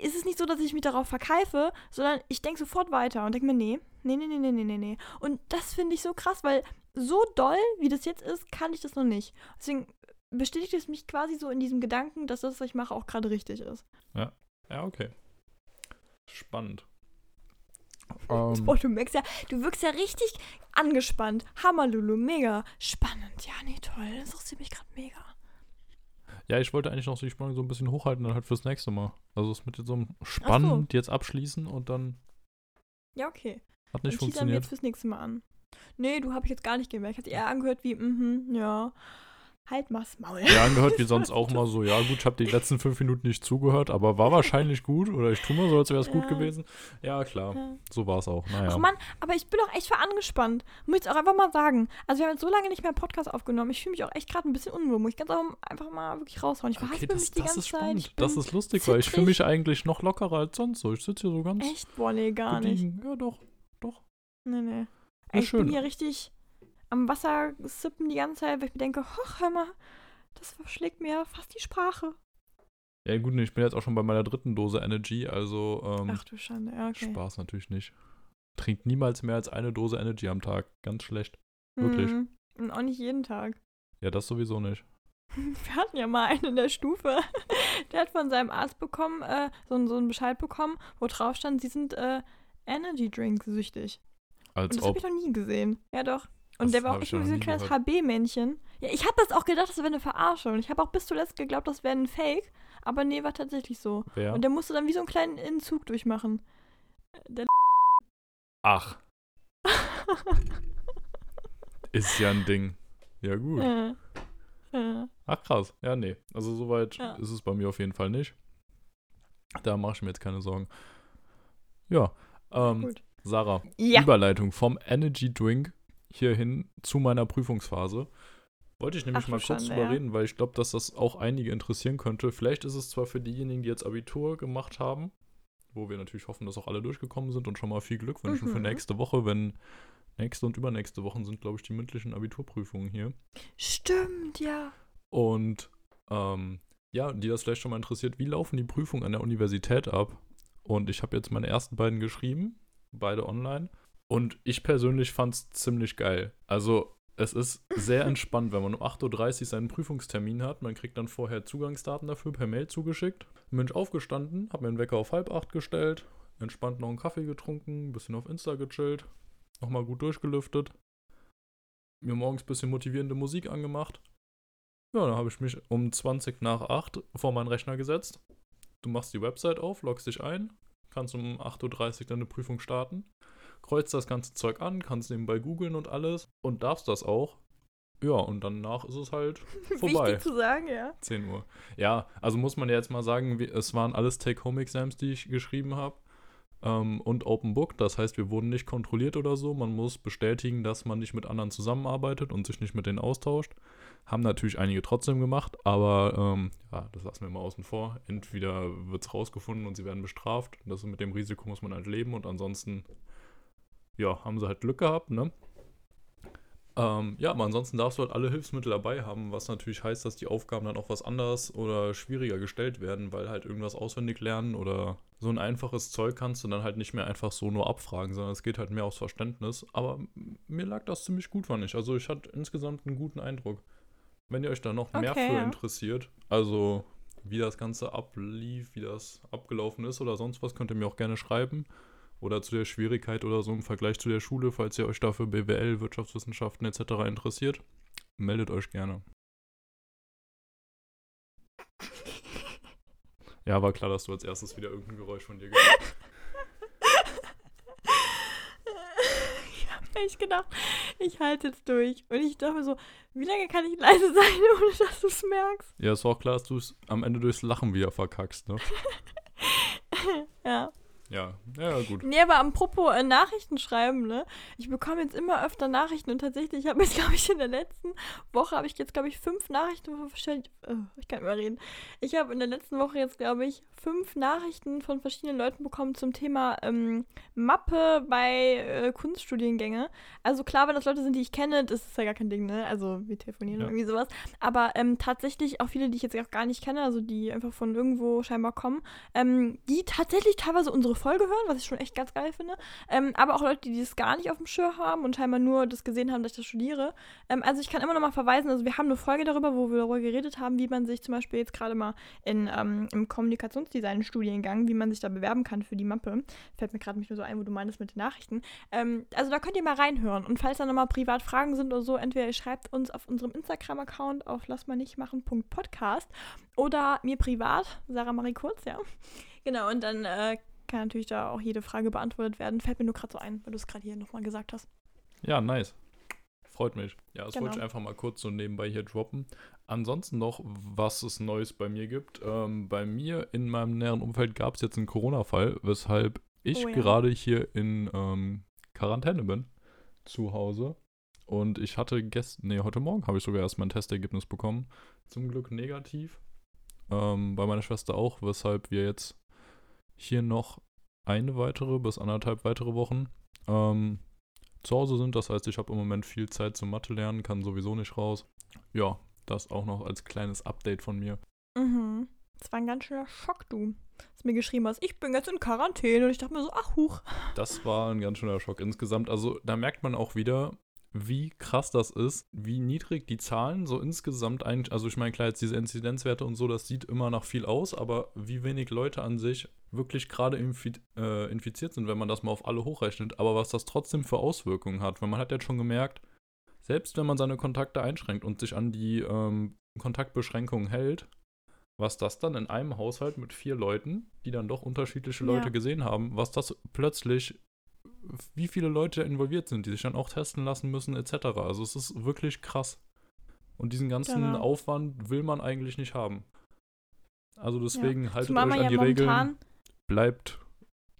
ist es nicht so, dass ich mich darauf verkeife, sondern ich denke sofort weiter und denke mir, nee, nee, nee, nee, nee, nee, nee. Und das finde ich so krass, weil so doll, wie das jetzt ist, kann ich das noch nicht. Deswegen bestätigt es mich quasi so in diesem Gedanken, dass das, was ich mache, auch gerade richtig ist. Ja, ja, okay. Spannend. Um. Ähm. Boah, du merkst ja, du wirkst ja richtig angespannt. Hammer, Lulu, mega. Spannend. Ja, nee, toll. Das interessiert mich gerade mega. Ja, ich wollte eigentlich noch die Spannung so ein bisschen hochhalten, dann halt fürs nächste Mal. Also es mit so einem spannend so. jetzt abschließen und dann. Ja, okay. Hat nicht dann funktioniert. jetzt fürs nächste Mal an. Nee, du habe ich jetzt gar nicht gemerkt. Hat eher angehört wie, mhm, mm ja. Halt mal's Maul. Ja, angehört wie sonst auch mal so, ja gut, ich habe die letzten fünf Minuten nicht zugehört, aber war wahrscheinlich gut oder ich tue mal so, als wäre es ja. gut gewesen. Ja, klar, ja. so war es auch. Naja. Ach Mann, aber ich bin auch echt für angespannt. Muss ich auch einfach mal sagen. Also wir haben jetzt so lange nicht mehr Podcast aufgenommen. Ich fühle mich auch echt gerade ein bisschen unwohl. Muss ich ganz einfach mal wirklich raushauen. Ich okay, das, mich die ganze. Zeit. Das ist lustig, zittrig. weil ich fühle mich eigentlich noch lockerer als sonst so. Ich sitze hier so ganz Echt? Boah, nee, gar gediegen. nicht. Ja, doch, doch. Nee, nee. ich schön. bin hier richtig am Wasser sippen die ganze Zeit, weil ich mir denke, hoch, hör mal, das verschlägt mir fast die Sprache. Ja, gut, ich bin jetzt auch schon bei meiner dritten Dose Energy, also. Ähm, Ach du Schande, ja, okay. Spaß natürlich nicht. Trinkt niemals mehr als eine Dose Energy am Tag. Ganz schlecht. Wirklich. Mhm. Und auch nicht jeden Tag. Ja, das sowieso nicht. Wir hatten ja mal einen in der Stufe, der hat von seinem Arzt bekommen, äh, so, so einen Bescheid bekommen, wo drauf stand, sie sind äh, Energy Drink süchtig. Als Und das habe ich noch nie gesehen. Ja, doch. Und das der war auch echt nur so ein kleines HB-Männchen. Ja, ich habe das auch gedacht, das wäre eine Verarschung. Ich habe auch bis zuletzt geglaubt, das wäre ein Fake. Aber nee, war tatsächlich so. Wer? Und der musste dann wie so einen kleinen Entzug durchmachen. Der Ach. Ist ja ein Ding. Ja, gut. Ja. Ja. Ach, krass. Ja, nee. Also, soweit ja. ist es bei mir auf jeden Fall nicht. Da mache ich mir jetzt keine Sorgen. Ja. Ähm, Sarah, Überleitung vom Energy Drink hierhin zu meiner Prüfungsphase. Wollte ich nämlich Ach, mal kurz drüber ja. reden, weil ich glaube, dass das auch einige interessieren könnte. Vielleicht ist es zwar für diejenigen, die jetzt Abitur gemacht haben, wo wir natürlich hoffen, dass auch alle durchgekommen sind und schon mal viel Glück wünschen mhm. für nächste Woche, wenn nächste und übernächste Wochen sind, glaube ich, die mündlichen Abiturprüfungen hier. Stimmt, ja. Und ähm, ja, die das vielleicht schon mal interessiert, wie laufen die Prüfungen an der Universität ab? Und ich habe jetzt meine ersten beiden geschrieben, beide online. Und ich persönlich fand es ziemlich geil. Also es ist sehr entspannt, wenn man um 8.30 Uhr seinen Prüfungstermin hat. Man kriegt dann vorher Zugangsdaten dafür per Mail zugeschickt. Bin ich aufgestanden, habe mir den Wecker auf halb acht gestellt, entspannt noch einen Kaffee getrunken, ein bisschen auf Insta gechillt, nochmal gut durchgelüftet, mir morgens ein bisschen motivierende Musik angemacht. Ja, dann habe ich mich um 20 nach 8 vor meinen Rechner gesetzt. Du machst die Website auf, loggst dich ein, kannst um 8.30 Uhr deine Prüfung starten kreuzt das ganze Zeug an, kannst nebenbei googeln und alles und darfst das auch. Ja, und danach ist es halt vorbei. Wichtig zu sagen, ja. 10 Uhr. Ja, also muss man ja jetzt mal sagen, es waren alles Take-Home-Exams, die ich geschrieben habe. Ähm, und Open Book, das heißt, wir wurden nicht kontrolliert oder so. Man muss bestätigen, dass man nicht mit anderen zusammenarbeitet und sich nicht mit denen austauscht. Haben natürlich einige trotzdem gemacht, aber ähm, ja, das lassen wir mal außen vor. Entweder wird es rausgefunden und sie werden bestraft. Das mit dem Risiko muss man halt leben und ansonsten ja, haben sie halt Glück gehabt, ne? Ähm, ja, aber ansonsten darfst du halt alle Hilfsmittel dabei haben, was natürlich heißt, dass die Aufgaben dann auch was anders oder schwieriger gestellt werden, weil halt irgendwas auswendig lernen oder so ein einfaches Zeug kannst du dann halt nicht mehr einfach so nur abfragen, sondern es geht halt mehr aufs Verständnis. Aber mir lag das ziemlich gut, fand ich. Also ich hatte insgesamt einen guten Eindruck. Wenn ihr euch da noch okay, mehr für ja. interessiert, also wie das Ganze ablief, wie das abgelaufen ist oder sonst was, könnt ihr mir auch gerne schreiben oder zu der Schwierigkeit oder so im Vergleich zu der Schule, falls ihr euch dafür BWL, Wirtschaftswissenschaften etc. interessiert, meldet euch gerne. Ja, war klar, dass du als erstes wieder irgendein Geräusch von dir gehört Ich habe echt gedacht, ich halte jetzt durch. Und ich dachte mir so, wie lange kann ich leise sein, ohne dass du es merkst? Ja, es war auch klar, dass du es am Ende durchs Lachen wieder verkackst, ne? ja. Ja, ja, gut. Nee, aber apropos äh, Nachrichten schreiben, ne? Ich bekomme jetzt immer öfter Nachrichten und tatsächlich, ich habe jetzt, glaube ich, in der letzten Woche habe ich jetzt, glaube ich, fünf Nachrichten von verschiedenen. Oh, ich kann nicht mehr reden. Ich habe in der letzten Woche jetzt, glaube ich, fünf Nachrichten von verschiedenen Leuten bekommen zum Thema ähm, Mappe bei äh, Kunststudiengänge. Also klar, wenn das Leute sind, die ich kenne, das ist ja gar kein Ding, ne? Also wir telefonieren ja. irgendwie sowas. Aber ähm, tatsächlich auch viele, die ich jetzt auch gar nicht kenne, also die einfach von irgendwo scheinbar kommen, ähm, die tatsächlich teilweise unsere Folge hören, was ich schon echt ganz geil finde. Ähm, aber auch Leute, die das gar nicht auf dem Schirm haben und scheinbar nur das gesehen haben, dass ich das studiere. Ähm, also ich kann immer noch mal verweisen, also wir haben eine Folge darüber, wo wir darüber geredet haben, wie man sich zum Beispiel jetzt gerade mal in, ähm, im Kommunikationsdesign-Studiengang, wie man sich da bewerben kann für die Mappe. Fällt mir gerade nicht nur so ein, wo du meinst mit den Nachrichten. Ähm, also da könnt ihr mal reinhören. Und falls da nochmal privat Fragen sind oder so, entweder ihr schreibt uns auf unserem Instagram-Account auf lassmalnichtmachen.podcast oder mir privat, Sarah Marie Kurz, ja. Genau, und dann äh, kann natürlich da auch jede Frage beantwortet werden. Fällt mir nur gerade so ein, weil du es gerade hier nochmal gesagt hast. Ja, nice. Freut mich. Ja, das Genau. wollte ich einfach mal kurz so nebenbei hier droppen. Ansonsten noch, was es Neues bei mir gibt. Ähm, bei mir in meinem näheren Umfeld gab es jetzt einen Corona-Fall, weshalb ich Oh ja. gerade hier in ähm, Quarantäne bin. Zu Hause. Und ich hatte gestern, nee, heute Morgen habe ich sogar erst mein Testergebnis bekommen. Zum Glück negativ. Ähm, bei meiner Schwester auch, weshalb wir jetzt hier noch eine weitere bis anderthalb weitere Wochen ähm, zu Hause sind. Das heißt, ich habe im Moment viel Zeit zum Mathe lernen, kann sowieso nicht raus. Ja, das auch noch als kleines Update von mir. Mhm. Das war ein ganz schöner Schock, du. Dass mir geschrieben hast, ich bin jetzt in Quarantäne. Und ich dachte mir so, ach, huch. Das war ein ganz schöner Schock insgesamt. Also da merkt man auch wieder, wie krass das ist, wie niedrig die Zahlen so insgesamt eigentlich, also ich meine, klar, jetzt diese Inzidenzwerte und so, das sieht immer nach viel aus, aber wie wenig Leute an sich wirklich gerade infi äh, infiziert sind, wenn man das mal auf alle hochrechnet, aber was das trotzdem für Auswirkungen hat, weil man hat jetzt schon gemerkt, selbst wenn man seine Kontakte einschränkt und sich an die ähm, Kontaktbeschränkungen hält, was das dann in einem Haushalt mit vier Leuten, die dann doch unterschiedliche Leute Ja. gesehen haben, was das plötzlich, wie viele Leute involviert sind, die sich dann auch testen lassen müssen, etc. Also es ist wirklich krass. Und diesen ganzen Genau. Aufwand will man eigentlich nicht haben. Also deswegen haltet Zumal euch an ja die Regeln, bleibt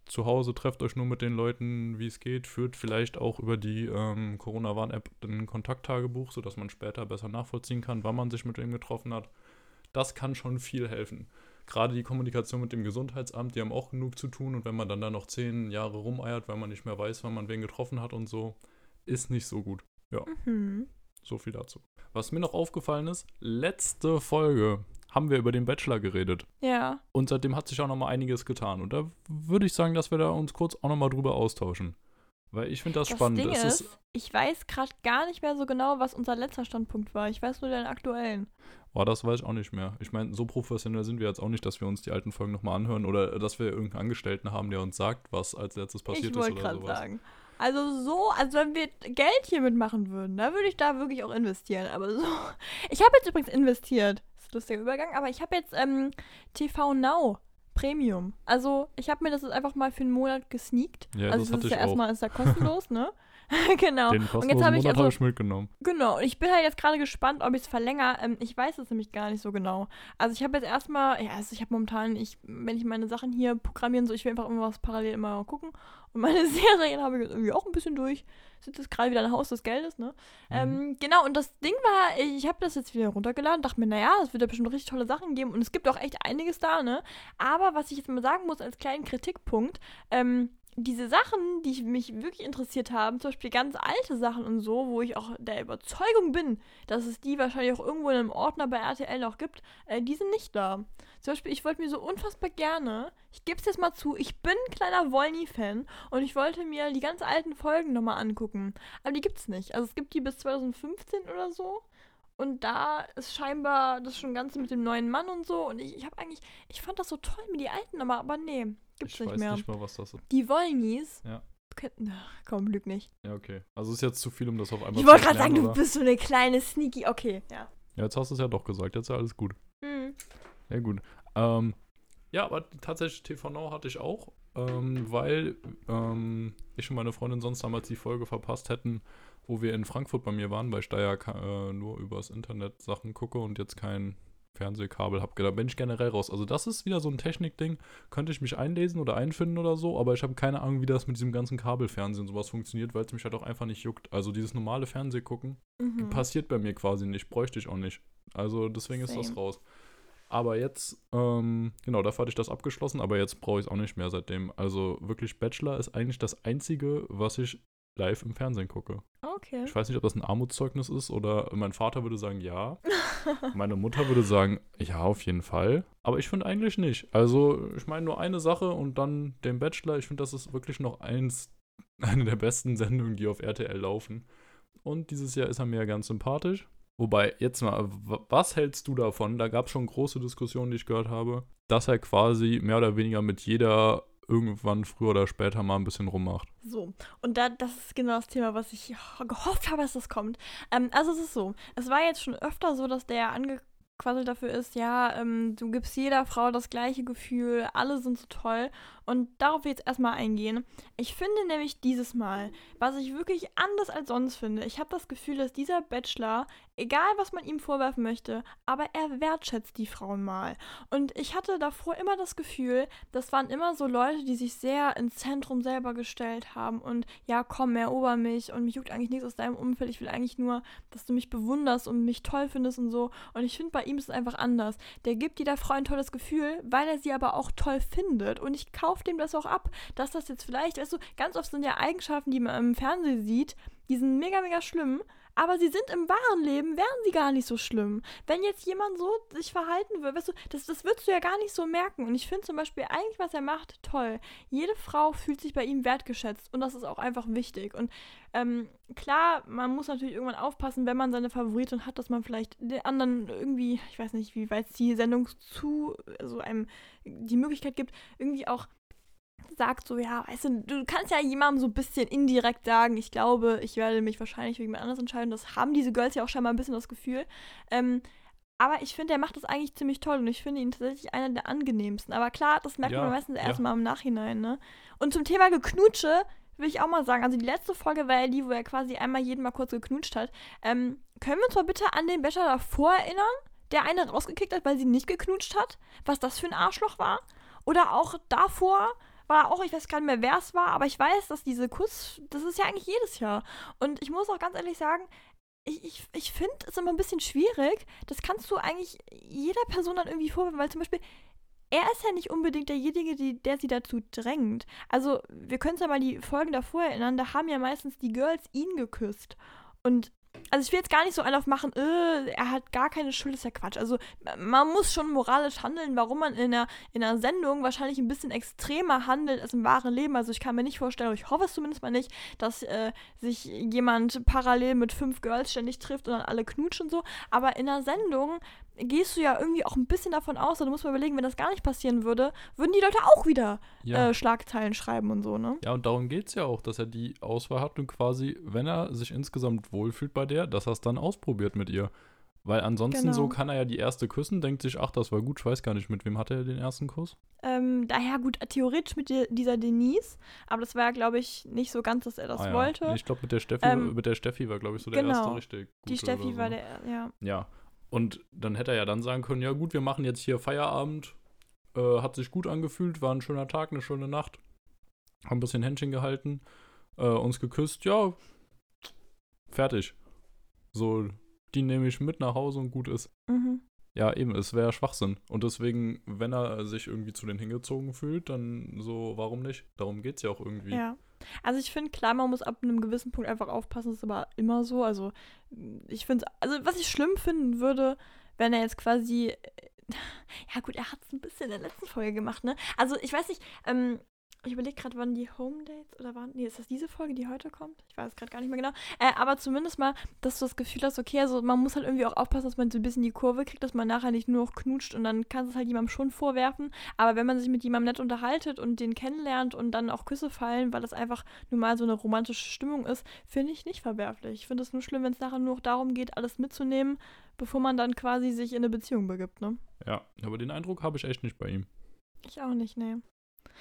zu Hause, trefft euch nur mit den Leuten, wie es geht, führt vielleicht auch über die ähm, Corona-Warn-App ein Kontakttagebuch, sodass man später besser nachvollziehen kann, wann man sich mit wem getroffen hat. Das kann schon viel helfen. Gerade die Kommunikation mit dem Gesundheitsamt, die haben auch genug zu tun und wenn man dann da noch zehn Jahre rumeiert, weil man nicht mehr weiß, wann man wen getroffen hat und so, ist nicht so gut. Mhm. So viel dazu. Was mir noch aufgefallen ist, letzte Folge haben wir über den Bachelor geredet. Ja. Und seitdem hat sich auch noch mal einiges getan. Und da würde ich sagen, dass wir da uns kurz auch noch mal drüber austauschen. Weil ich finde das, Das spannend. Ding es ist, ist, ich weiß gerade gar nicht mehr so genau, was unser letzter Standpunkt war. Ich weiß nur den aktuellen. oh, das weiß ich auch nicht mehr. Ich meine, so professionell sind wir jetzt auch nicht, dass wir uns die alten Folgen noch mal anhören oder dass wir irgendeinen Angestellten haben, der uns sagt, was als letztes passiert ich ist wollte oder gerade sowas. sagen. Also so, also wenn wir Geld hier mitmachen würden, da würde ich da wirklich auch investieren. Aber so. Ich habe jetzt übrigens investiert. Das ist ein lustiger Übergang, aber ich habe jetzt ähm, TV Now Premium. Also ich habe mir das jetzt einfach mal für einen Monat gesneakt. Ja, also das das ist ja erstmal ist ja kostenlos, ne? genau. Den Und jetzt habe ich also ich mitgenommen. Genau, und ich bin halt jetzt gerade gespannt, ob ich es verlängere. Ähm, ich weiß es nämlich gar nicht so genau. Also ich habe jetzt erstmal, ja, also ich habe momentan, ich, wenn ich meine Sachen hier programmieren, so ich will einfach irgendwas parallel immer gucken. Und meine Serien habe ich jetzt irgendwie auch ein bisschen durch. Sitzt jetzt gerade wieder ein Haus des Geldes, ne? Mhm. Ähm, genau, und das Ding war, ich habe das jetzt wieder runtergeladen, dachte mir, naja, es wird ja bestimmt richtig tolle Sachen geben. Und es gibt auch echt einiges da, ne? Aber was ich jetzt mal sagen muss als kleinen Kritikpunkt, ähm, diese Sachen, die mich wirklich interessiert haben, zum Beispiel ganz alte Sachen und so, wo ich auch der Überzeugung bin, dass es die wahrscheinlich auch irgendwo in einem Ordner bei RTL noch gibt, äh, die sind nicht da. Zum Beispiel, ich wollte mir so unfassbar gerne, ich gebe es jetzt mal zu, ich bin ein kleiner Wollny-Fan und ich wollte mir die ganz alten Folgen nochmal angucken. Aber die gibt's nicht. Also es gibt die bis 2015 oder so. Und da ist scheinbar das schon Ganze mit dem neuen Mann und so. Und ich, ich habe eigentlich, ich fand das so toll mit die alten nochmal, aber nee, gibt's ich nicht weiß mehr. nicht mal, was das ist. Die Wollnies. Ja. Könnten, ach, komm, lüg nicht. Ja, okay. Also ist jetzt zu viel, um das auf einmal Ich zu wollte gerade sagen, erklären, du oder? bist so eine kleine Sneaky. Okay, ja. Ja, jetzt hast du es ja doch gesagt. Jetzt ist ja alles gut. Hm. Ja, gut. Ähm, ja, aber tatsächlich TV Now hatte ich auch, ähm, weil ähm, ich und meine Freundin sonst damals die Folge verpasst hätten, wo wir in Frankfurt bei mir waren, weil ich da ja ka- äh, nur übers Internet Sachen gucke und jetzt kein Fernsehkabel habe. Da bin ich generell raus. Also das ist wieder so ein Technikding. Könnte ich mich einlesen oder einfinden oder so, aber ich habe keine Ahnung, wie das mit diesem ganzen Kabelfernsehen und sowas funktioniert, weil es mich halt auch einfach nicht juckt. Also dieses normale Fernsehgucken Mhm. passiert bei mir quasi nicht, bräuchte ich auch nicht. Also deswegen ist das Same. raus. Aber jetzt, ähm, genau, dafür hatte ich das abgeschlossen, aber jetzt brauche ich es auch nicht mehr seitdem. Also wirklich, Bachelor ist eigentlich das Einzige, was ich live im Fernsehen gucke. Okay. Ich weiß nicht, ob das ein Armutszeugnis ist oder mein Vater würde sagen ja. Meine Mutter würde sagen, ja, auf jeden Fall. Aber ich finde eigentlich nicht. Also, ich meine nur eine Sache und dann den Bachelor. Ich finde, das ist wirklich noch eins, eine der besten Sendungen, die auf RTL laufen. Und dieses Jahr ist er mir ja ganz sympathisch. Wobei, jetzt mal, was hältst du davon? Da gab es schon große Diskussionen, die ich gehört habe, dass er quasi mehr oder weniger mit jeder irgendwann früher oder später mal ein bisschen rummacht. So, und da, das ist genau das Thema, was ich gehofft habe, dass das kommt. Ähm, also es ist so, es war jetzt schon öfter so, dass der angequasselt dafür ist, ja, ähm, du gibst jeder Frau das gleiche Gefühl, alle sind so toll. Und darauf will ich jetzt erstmal eingehen. Ich finde nämlich dieses Mal, was ich wirklich anders als sonst finde, ich habe das Gefühl, dass dieser Bachelor, egal was man ihm vorwerfen möchte, aber er wertschätzt die Frauen mal. Und ich hatte davor immer das Gefühl, das waren immer so Leute, die sich sehr ins Zentrum selber gestellt haben und ja, komm, erober mich und mich juckt eigentlich nichts aus deinem Umfeld. Ich will eigentlich nur, dass du mich bewunderst und mich toll findest und so. Und ich finde, bei ihm ist es einfach anders. Der gibt jeder Frau ein tolles Gefühl, weil er sie aber auch toll findet. Und ich kaufe dem das auch ab, dass das jetzt vielleicht, weißt du, ganz oft sind ja Eigenschaften, die man im Fernsehen sieht, die sind mega, mega schlimm. Aber sie sind im wahren Leben, wären sie gar nicht so schlimm. Wenn jetzt jemand so sich verhalten würde, weißt du, das, das würdest du ja gar nicht so merken. Und ich finde zum Beispiel eigentlich, was er macht, toll. Jede Frau fühlt sich bei ihm wertgeschätzt und das ist auch einfach wichtig. Und ähm, klar, man muss natürlich irgendwann aufpassen, wenn man seine Favoritin hat, dass man vielleicht den anderen irgendwie, ich weiß nicht, wie weit die Sendung zu, also einem die Möglichkeit gibt, irgendwie auch sagt so, ja, weißt du, du kannst ja jemandem so ein bisschen indirekt sagen, ich glaube, ich werde mich wahrscheinlich für jemand anderes entscheiden. Das haben diese Girls ja auch scheinbar ein bisschen das Gefühl. Ähm, aber ich finde, er macht das eigentlich ziemlich toll und ich finde ihn tatsächlich einer der angenehmsten. Aber klar, das merkt Ja, man meistens ja. erst mal im Nachhinein, ne? Und zum Thema Geknutsche will ich auch mal sagen, also die letzte Folge war ja die, wo er quasi einmal jeden mal kurz geknutscht hat. Ähm, können wir uns mal bitte an den Bachelor davor erinnern, der eine rausgekickt hat, weil sie nicht geknutscht hat? Was das für ein Arschloch war? Oder auch davor war auch, ich weiß gar nicht mehr, wer es war, aber ich weiß, dass diese Kuss, das ist ja eigentlich jedes Jahr. Und ich muss auch ganz ehrlich sagen, ich, ich, ich finde es immer ein bisschen schwierig. Das kannst du eigentlich jeder Person dann irgendwie vorwerfen, weil zum Beispiel, er ist ja nicht unbedingt derjenige, die, der sie dazu drängt. Also, wir können uns ja mal die Folgen davor erinnern, da haben ja meistens die Girls ihn geküsst. Und also ich will jetzt gar nicht so einen aufmachen, äh, er hat gar keine Schuld, ist ja Quatsch. Also man muss schon moralisch handeln, warum man in einer, in einer Sendung wahrscheinlich ein bisschen extremer handelt als im wahren Leben. Also ich kann mir nicht vorstellen, ich hoffe es zumindest mal nicht, dass äh, sich jemand parallel mit fünf Girls ständig trifft und dann alle knutschen und so. Aber in einer Sendung gehst du ja irgendwie auch ein bisschen davon aus, und du musst mal überlegen, wenn das gar nicht passieren würde, würden die Leute auch wieder Ja. äh, Schlagzeilen schreiben und so, ne? Ja, und darum geht es ja auch, dass er die Auswahl hat und quasi, wenn er sich insgesamt wohlfühlt bei der, dass er es dann ausprobiert mit ihr. Weil ansonsten Genau. so kann er ja die erste küssen, denkt sich, ach, das war gut, ich weiß gar nicht, mit wem hatte er den ersten Kuss? Ähm, daher gut, theoretisch mit dieser Denise, aber das war ja, glaube ich, nicht so ganz, dass er das Ah, ja. wollte. Nee, ich glaube, mit der Steffi, Ähm, mit der Steffi war, glaube ich, so der genau. erste richtig Die Steffi so. war der, ja. Ja. Und dann hätte er ja dann sagen können, ja gut, wir machen jetzt hier Feierabend. Äh, hat sich gut angefühlt, war ein schöner Tag, eine schöne Nacht. Haben ein bisschen Händchen gehalten, äh, uns geküsst, ja, fertig. So, die nehme ich mit nach Hause und gut ist. Mhm. Ja, eben, es wäre Schwachsinn. Und deswegen, wenn er sich irgendwie zu den hingezogen fühlt, dann so, warum nicht? Darum geht es ja auch irgendwie. Ja. Also ich finde, klar, man muss ab einem gewissen Punkt einfach aufpassen, ist aber immer so. Also ich finde also was ich schlimm finden würde, wenn er jetzt quasi, äh, ja gut, er hat es ein bisschen in der letzten Folge gemacht, ne? Also ich weiß nicht, ähm, ich überlege gerade, wann die Home Dates oder wann, nee, ist das diese Folge, die heute kommt? Ich weiß gerade gar nicht mehr genau. Äh, aber zumindest mal, dass du das Gefühl hast, okay, also man muss halt irgendwie auch aufpassen, dass man so ein bisschen die Kurve kriegt, dass man nachher nicht nur noch knutscht und dann kannst du es halt jemandem schon vorwerfen. Aber wenn man sich mit jemandem nett unterhaltet und den kennenlernt und dann auch Küsse fallen, weil das einfach nur mal so eine romantische Stimmung ist, finde ich nicht verwerflich. Ich finde es nur schlimm, wenn es nachher nur noch darum geht, alles mitzunehmen, bevor man dann quasi sich in eine Beziehung begibt, ne? Ja, aber den Eindruck habe ich echt nicht bei ihm. Ich auch nicht, nee.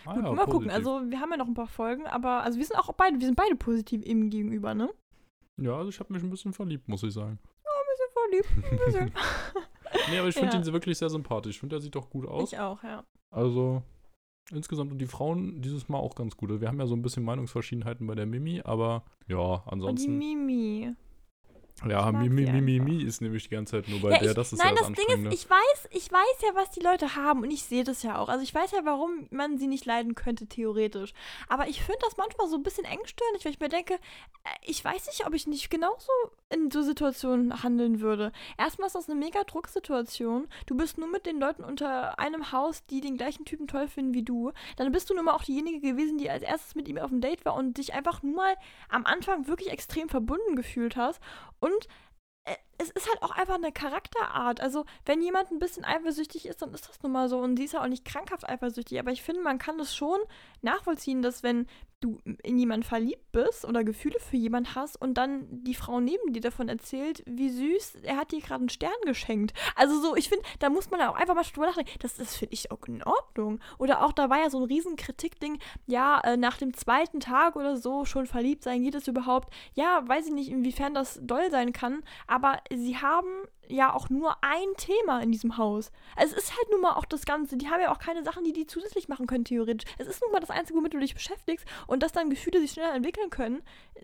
Ah, Gut, ja, mal gucken. positiv. Also wir haben ja noch ein paar Folgen, aber also wir sind auch beide, wir sind beide positiv ihm gegenüber, ne? Ja, also ich habe mich ein bisschen verliebt, muss ich sagen. Voll lieb. Ein bisschen. Nee, aber ich finde Ja. ihn wirklich sehr sympathisch. Ich finde, er sieht doch gut aus. ich auch, ja. Also insgesamt und die Frauen dieses Mal auch ganz gut. Also, Wir haben ja so ein bisschen Meinungsverschiedenheiten bei der Mimi, aber ja, Und die ansonsten. Mimi. Ja, Mimi, Mimi. Mimi ist nämlich die ganze Zeit nur bei Ja, der. ich, das ist nein, ja das, das Ding ist, ich weiß, ich weiß ja, was die Leute haben und ich sehe das ja auch. Also ich weiß ja, warum man sie nicht leiden könnte, theoretisch. Aber ich finde das manchmal so ein bisschen engstirnig, weil ich mir denke, äh, ich weiß nicht, ob ich nicht genauso in so Situationen handeln würde. Erstmal ist das eine mega Drucksituation. Du bist nur mit den Leuten unter einem Haus, die den gleichen Typen toll finden wie du. Dann bist du nun mal auch diejenige gewesen, die als erstes mit ihm auf dem Date war und dich einfach nur mal am Anfang wirklich extrem verbunden gefühlt hast. Und äh, es ist halt auch einfach eine Charakterart. Also, wenn jemand ein bisschen eifersüchtig ist, dann ist das nun mal so. Und sie ist ja auch nicht krankhaft eifersüchtig. Aber ich finde, man kann das schon nachvollziehen, dass wenn du in jemanden verliebt bist oder Gefühle für jemanden hast und dann die Frau neben dir davon erzählt, wie süß, er hat dir gerade einen Stern geschenkt. Also so, ich finde, da muss man auch einfach mal drüber nachdenken. Das, das finde ich auch in Ordnung. Oder auch, da war ja so ein riesen Kritikding, ja, äh, nach dem zweiten Tag oder so schon verliebt sein, geht es überhaupt? Ja, weiß ich nicht, inwiefern das doll sein kann, aber sie haben ja auch nur ein Thema in diesem Haus. Also es ist halt nun mal auch das Ganze. Die haben ja auch keine Sachen, die die zusätzlich machen können, theoretisch. Es ist nun mal das Einzige, womit du dich beschäftigst und dass dann Gefühle sich schneller entwickeln können.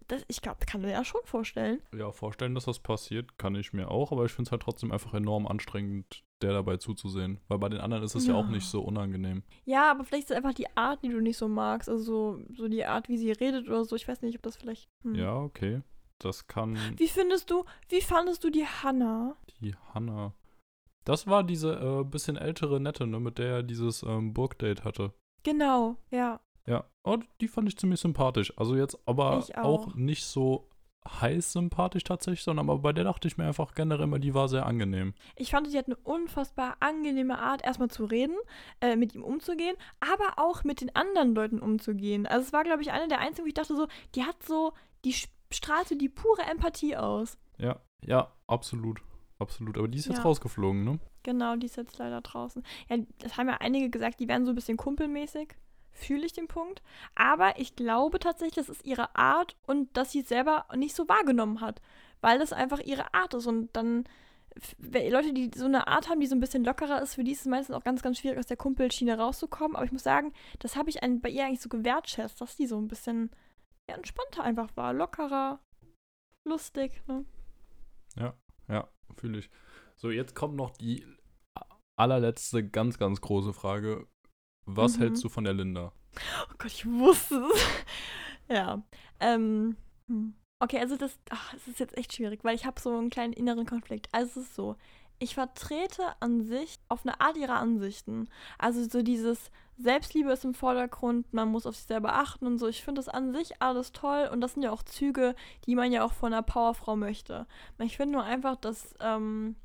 Das, ich glaube, kann mir ja schon vorstellen. Ja, vorstellen, dass das passiert, kann ich mir auch, aber ich finde es halt trotzdem einfach enorm anstrengend, der dabei zuzusehen. Weil bei den anderen ist es ja, Ja. auch nicht so unangenehm. Ja, aber vielleicht ist es einfach die Art, die du nicht so magst. Also so, so die Art, wie sie redet oder so. Ich weiß nicht, ob das vielleicht. Hm. Ja, okay. Das kann Wie findest du, wie fandest du die Hannah? die Hanna. Das war diese äh, bisschen ältere Nette, ne, mit der er dieses ähm, Burgdate hatte. Genau, ja. Ja, und die fand ich ziemlich sympathisch. Also jetzt aber auch. auch. nicht so heiß sympathisch tatsächlich, sondern aber bei der dachte ich mir einfach generell immer, die war sehr angenehm. Ich fand, sie hat eine unfassbar angenehme Art, erstmal zu reden, äh, mit ihm umzugehen, aber auch mit den anderen Leuten umzugehen. Also es war, glaube ich, eine der einzigen, wo ich dachte so, die hat so, die sch- strahlte die pure Empathie aus. Ja, ja, absolut. Absolut. Aber die ist jetzt Ja. rausgeflogen, ne? Genau, die ist jetzt leider draußen. Ja, das haben ja einige gesagt, die werden so ein bisschen kumpelmäßig. Fühle ich den Punkt. Aber ich glaube tatsächlich, das ist ihre Art und dass sie es selber nicht so wahrgenommen hat. Weil das einfach ihre Art ist. Und dann, Leute, die so eine Art haben, die so ein bisschen lockerer ist, für die ist es meistens auch ganz, ganz schwierig, aus der Kumpelschiene rauszukommen. Aber ich muss sagen, das habe ich bei ihr eigentlich so gewertschätzt, dass die so ein bisschen ja, entspannter einfach war. Lockerer, lustig. Ne? Ja, fühle ich. So, jetzt kommt noch die allerletzte ganz, ganz große Frage. Was Mhm. hältst du von der Linda? Oh Gott, ich wusste es. ja. Ähm. hm. Okay, also das, ach, es ist jetzt echt schwierig, weil ich habe so einen kleinen inneren Konflikt. Also es ist so, ich vertrete an sich auf eine Art ihre Ansichten. Also so dieses Selbstliebe ist im Vordergrund, man muss auf sich selber achten und so. Ich finde das an sich alles toll und das sind ja auch Züge, die man ja auch von einer Powerfrau möchte. Ich finde nur einfach, dass ähm,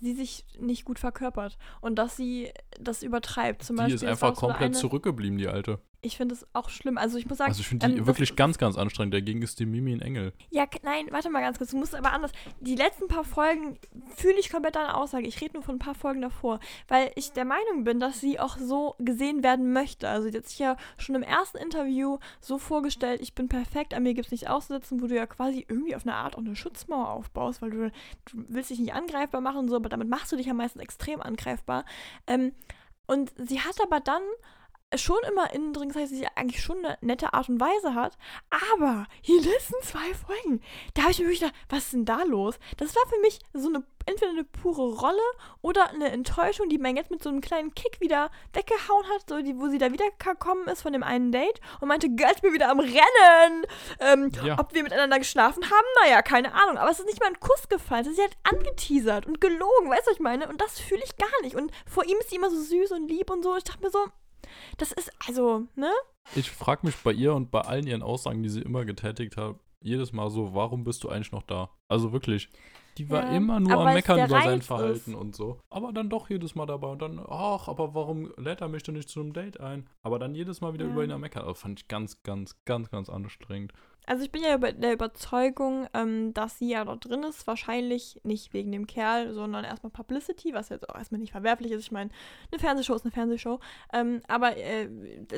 sie sich nicht gut verkörpert und dass sie das übertreibt. Zum die Beispiel ist einfach komplett eine- zurückgeblieben, die Alte. Ich finde es auch schlimm. Also ich muss sagen, Also ich finde die ähm, wirklich ganz, ganz anstrengend. Dagegen ist die Mimi ein Engel. ja, nein, warte mal ganz kurz. Du musst aber anders. Die letzten paar Folgen fühle ich komplett deine Aussage. Ich rede nur von ein paar Folgen davor, weil ich der Meinung bin, dass sie auch so gesehen werden möchte. Also sie hat sich ja schon im ersten Interview so vorgestellt, ich bin perfekt, an mir gibt es nichts auszusetzen, wo du ja quasi irgendwie auf eine Art auch eine Schutzmauer aufbaust, weil du, du willst dich nicht angreifbar machen und so, aber damit machst du dich ja meistens extrem angreifbar. Ähm, und sie hat aber dann schon immer innen drin gesagt, dass sie eigentlich schon eine nette Art und Weise hat. Aber die letzten zwei Folgen, da habe ich mir wirklich gedacht, was ist denn da los? Das war für mich so eine, entweder eine pure Rolle oder eine Enttäuschung, die man jetzt mit so einem kleinen Kick wieder weggehauen hat, so die, wo sie da wiedergekommen ist von dem einen Date und meinte, Girl, ich bin wieder am Rennen. Ähm, Ja. Ob wir miteinander geschlafen haben, naja, keine Ahnung. Aber es ist nicht mal ein Kuss gefallen. Sie hat angeteasert und gelogen, weißt du, was ich meine? Und das fühle ich gar nicht. Und vor ihm ist sie immer so süß und lieb und so. Ich dachte mir so, das ist, also, ne? Ich frage mich bei ihr und bei allen ihren Aussagen, die sie immer getätigt hat, jedes Mal so, warum bist du eigentlich noch da? Also wirklich. Die war Ja, immer nur am Meckern über sein Verhalten ist. und so. Aber dann doch jedes Mal dabei und dann, ach, aber warum lädt er mich denn nicht zu einem Date ein? Aber dann jedes Mal wieder Ja. über ihn am Meckern. Das fand ich ganz, ganz, ganz, ganz anstrengend. Also ich bin ja über der Überzeugung, ähm, dass sie ja dort drin ist. Wahrscheinlich nicht wegen dem Kerl, sondern erstmal Publicity, was jetzt auch erstmal nicht verwerflich ist. Ich meine, eine Fernsehshow ist eine Fernsehshow. Ähm, aber äh,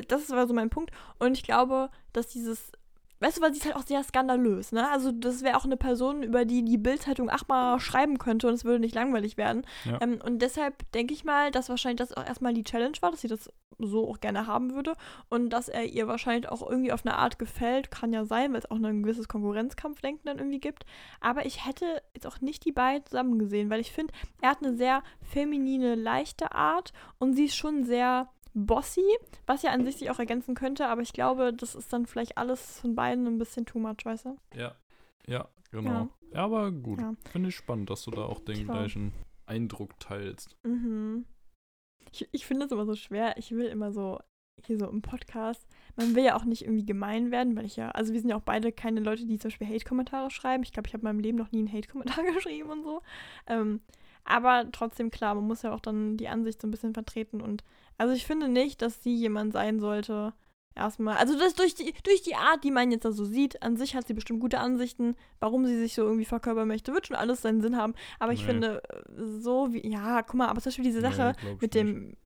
das ist aber so mein Punkt. Und ich glaube, dass dieses weißt du, weil sie ist halt auch sehr skandalös, ne? Also das wäre auch eine Person, über die die Bildzeitung achtmal schreiben könnte und es würde nicht langweilig werden. Ja. Ähm, und deshalb denke ich mal, dass wahrscheinlich das auch erstmal die Challenge war, dass sie das so auch gerne haben würde und dass er ihr wahrscheinlich auch irgendwie auf eine Art gefällt, kann ja sein, weil es auch ein gewisses Konkurrenzkampfdenken dann irgendwie gibt. Aber ich hätte jetzt auch nicht die beiden zusammen gesehen, weil ich finde, er hat eine sehr feminine, leichte Art und sie ist schon sehr bossy, was ja an sich sich auch ergänzen könnte, aber ich glaube, das ist dann vielleicht alles von beiden ein bisschen too much, weißt du? Ja. Ja, genau. Ja. Ja, aber gut. Ja. Finde ich spannend, dass du da auch den gleichen Eindruck teilst. Mhm. Ich, ich finde es immer so schwer. Ich will immer so, hier so im Podcast, man will ja auch nicht irgendwie gemein werden, weil ich ja, also wir sind ja auch beide keine Leute, die zum Beispiel Hate-Kommentare schreiben. Ich glaube, ich habe in meinem Leben noch nie einen Hate-Kommentar geschrieben und so. Ähm, aber trotzdem, klar, man muss ja auch dann die Ansicht so ein bisschen vertreten und also ich finde nicht, dass sie jemand sein sollte, erstmal. Also das durch die, durch die Art, die man jetzt da so sieht, an sich hat sie bestimmt gute Ansichten, warum sie sich so irgendwie verkörpern möchte, wird schon alles seinen Sinn haben. Aber ich Nee. finde, äh, so wie, ja, guck mal, aber zum Beispiel diese Sache Nee, mit nicht. dem,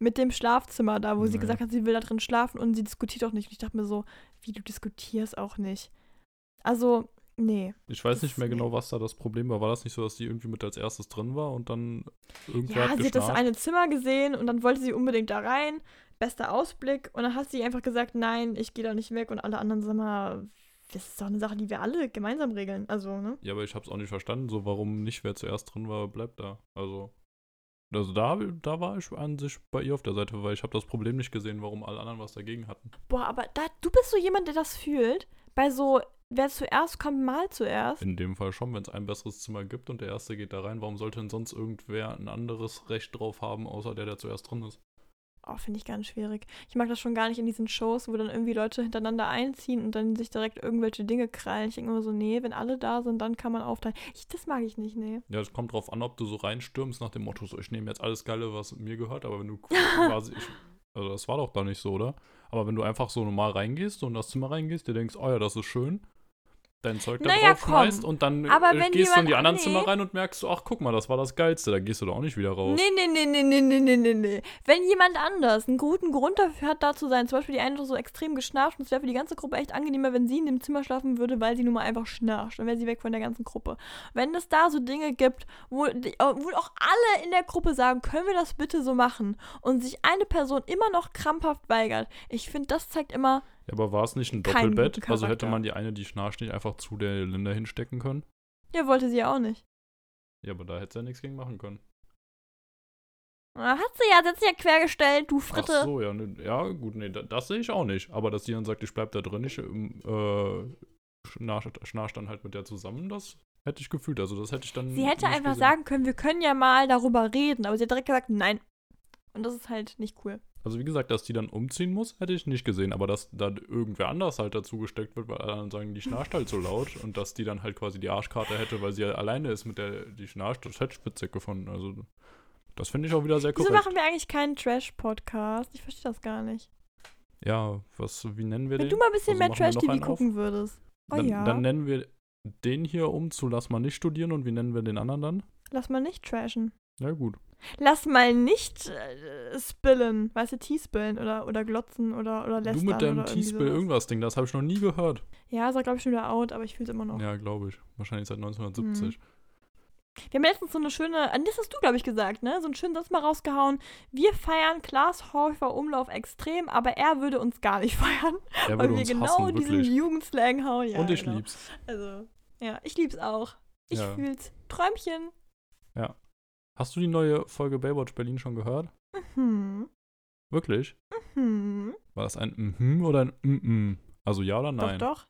mit dem Schlafzimmer da, wo sie Nee. gesagt hat, sie will da drin schlafen und sie diskutiert auch nicht. Und ich dachte mir so, wie du diskutierst auch nicht. Also, nee. Ich weiß nicht mehr genau, was da das Problem war. War das nicht so, dass die irgendwie mit als erstes drin war und dann irgendwer Ja, hat sie hat das eine Zimmer gesehen und dann wollte sie unbedingt da rein. Bester Ausblick. Und dann hat sie einfach gesagt, nein, ich gehe da nicht weg. Und alle anderen sagen mal, das ist doch eine Sache, die wir alle gemeinsam regeln. Also, ne? Ja, aber ich hab's auch nicht verstanden, so warum nicht, wer zuerst drin war, bleibt da. Also, also da, da war ich an sich bei ihr auf der Seite, weil ich habe das Problem nicht gesehen, warum alle anderen was dagegen hatten. Boah, aber da, du bist so jemand, der das fühlt. Bei so, wer zuerst kommt, mal zuerst. In dem Fall schon, wenn es ein besseres Zimmer gibt und der erste geht da rein, warum sollte denn sonst irgendwer ein anderes Recht drauf haben, außer der, der zuerst drin ist? Oh, finde ich ganz schwierig. Ich mag das schon gar nicht in diesen Shows, wo dann irgendwie Leute hintereinander einziehen und dann sich direkt irgendwelche Dinge krallen. Ich denke immer so, nee, wenn alle da sind, dann kann man aufteilen. Ich, das mag ich nicht, nee. Ja, es kommt drauf an, ob du so reinstürmst nach dem Motto, so ich nehme jetzt alles Geile, was mir gehört, aber wenn du quasi, ich, also das war doch da nicht so, oder? Aber wenn du einfach so normal reingehst und in das Zimmer reingehst, dir denkst, oh ja, das ist schön, dein Zeug da Naja, drauf schmeißt komm. und dann Aber äh, wenn gehst du in die anderen nee. Zimmer rein und merkst so, ach guck mal, das war das Geilste, da gehst du doch auch nicht wieder raus. Nee, nee, nee, nee, nee, nee, nee, nee, nee. Wenn jemand anders einen guten Grund dafür hat, da zu sein, zum Beispiel die eine so extrem geschnarcht und es wäre für die ganze Gruppe echt angenehmer, wenn sie in dem Zimmer schlafen würde, weil sie nun mal einfach schnarcht. Dann wäre sie weg von der ganzen Gruppe. Wenn es da so Dinge gibt, wo, die- wo auch alle in der Gruppe sagen, können wir das bitte so machen und sich eine Person immer noch krampfhaft weigert, ich finde, das zeigt immer, Ja, aber war es nicht ein Kein Doppelbett? Also hätte man die eine, die schnarcht, nicht einfach zu der Linda hinstecken können? ja, wollte sie ja auch nicht. Ja, aber da hätte sie ja nichts gegen machen können. Ah, Hat sie ja, sie hat sich ja quergestellt, du Ach Fritte. so, ja, ne, ja gut, nee, da, das sehe ich auch nicht. Aber dass die dann sagt, ich bleib da drin, ich ähm, äh, schnarcht, schnarcht dann halt mit der zusammen, das hätte ich gefühlt. Also das hätte ich dann Sie hätte einfach gesehen. sagen können, wir können ja mal darüber reden, aber sie hat direkt gesagt, nein. Und das ist halt nicht cool. Also wie gesagt, dass die dann umziehen muss, hätte ich nicht gesehen. Aber dass da irgendwer anders halt dazu gesteckt wird, weil alle anderen sagen, die schnarcht halt so laut. Und dass die dann halt quasi die Arschkarte hätte, weil sie ja alleine ist mit der, die schnarcht, das hätte ich witzig gefunden. Also das finde ich auch wieder sehr Wieso korrekt. machen wir eigentlich keinen Trash-Podcast? Ich verstehe das gar nicht. Ja, was, wie nennen wir Wenn den? du mal ein bisschen Also mehr Trash-TV einen auf? gucken würdest. Oh dann, ja. dann nennen wir den hier um zu Lass mal nicht studieren und wie nennen wir den anderen dann? Lass mal nicht trashen. Ja gut. Lass mal nicht äh, spillen. Weißt du, T-spillen oder, oder glotzen oder, oder lästern. du mit deinem T-Spill irgendwas Ding, das habe ich noch nie gehört. Ja, ist glaube ich schon wieder out, aber ich fühle es immer noch. Ja, glaube ich. Wahrscheinlich seit 1970. Wir haben letztens so eine schöne, an das hast du, glaube ich, gesagt, ne? So einen schönen Satz mal rausgehauen. Wir feiern Klaas Häufer Umlauf extrem, aber er würde uns gar nicht feiern, Er weil wir genau hassen, diesen wirklich. Jugendslang hauen. Ja, und ich genau. lieb's. Also, ja, ich lieb's auch. Ich Ja. fühl's. Träumchen. Hast du die neue Folge Baywatch Berlin schon gehört? Mhm. Wirklich? Mhm. War das ein mhm oder ein mhm? Also ja oder nein? Doch, doch.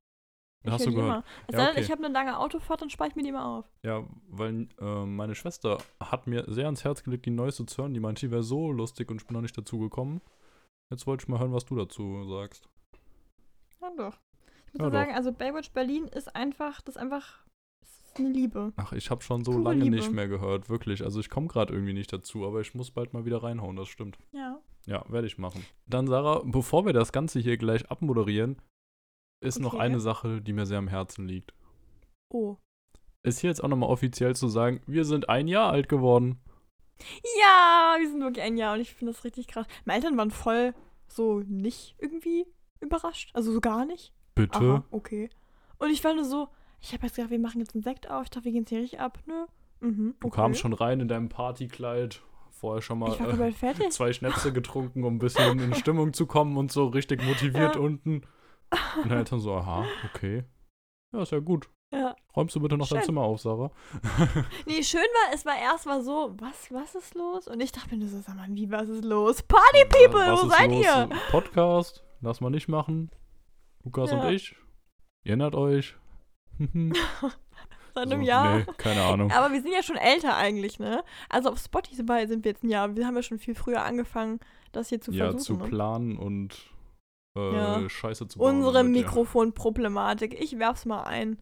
Ich Hast du gehört? Es Ja, okay. ich habe eine lange Autofahrt, dann spare ich mir die immer auf. Ja, weil äh, meine Schwester hat mir sehr ans Herz gelegt, die neueste zu hören. Die meinte, die wäre so lustig und ich bin noch nicht dazu gekommen. Jetzt wollte ich mal hören, was du dazu sagst. Ja, doch. Ich muss Ja, sagen, also Baywatch Berlin ist einfach, das ist einfach, das ist eine Liebe. Ach, ich habe schon so Pure lange Liebe. nicht mehr gehört, wirklich. Also ich komme gerade irgendwie nicht dazu, aber ich muss bald mal wieder reinhauen, das stimmt. Ja. Ja, werde ich machen. Dann, Sarah, bevor wir das Ganze hier gleich abmoderieren, ist noch Okay. eine Sache, die mir sehr am Herzen liegt. Oh. Ist hier jetzt auch nochmal offiziell zu sagen, wir sind ein Jahr alt geworden. Ja, wir sind wirklich ein Jahr und ich finde das richtig krass. Meine Eltern waren voll so nicht irgendwie überrascht. Also so gar nicht. Bitte? Aha, okay. Und ich war nur so, ich habe jetzt gedacht, wir machen jetzt einen Sekt auf. Ich dachte, wir gehen jetzt hier richtig ab. Nö. Mhm, Du okay. kamst schon rein in deinem Partykleid. Vorher schon mal äh, zwei Schnäpse getrunken, um ein bisschen in Stimmung zu kommen und so richtig motiviert Ja. unten. Und dann dann so, aha, okay. Ja, ist ja gut. Ja. Räumst du bitte noch dein Schön. Zimmer auf, Sarah? Nee, schön war, es war erst mal so, was, was ist los? Und ich dachte mir nur so, sag mal, wie, was ist los? Party People, was wo seid los? ihr? Podcast, lass mal nicht machen. Lukas Ja. und ich. Ihr erinnert euch. Seit So, einem Jahr. Nee, keine Ahnung. Aber wir sind ja schon älter eigentlich, ne? Also auf Spotify sind wir jetzt ein Jahr. Wir haben ja schon viel früher angefangen, das hier zu ja, versuchen. zu ne? planen und äh, Ja. Scheiße zu bauen. Unsere damit, ja. Mikrofonproblematik. Ich werf's mal ein.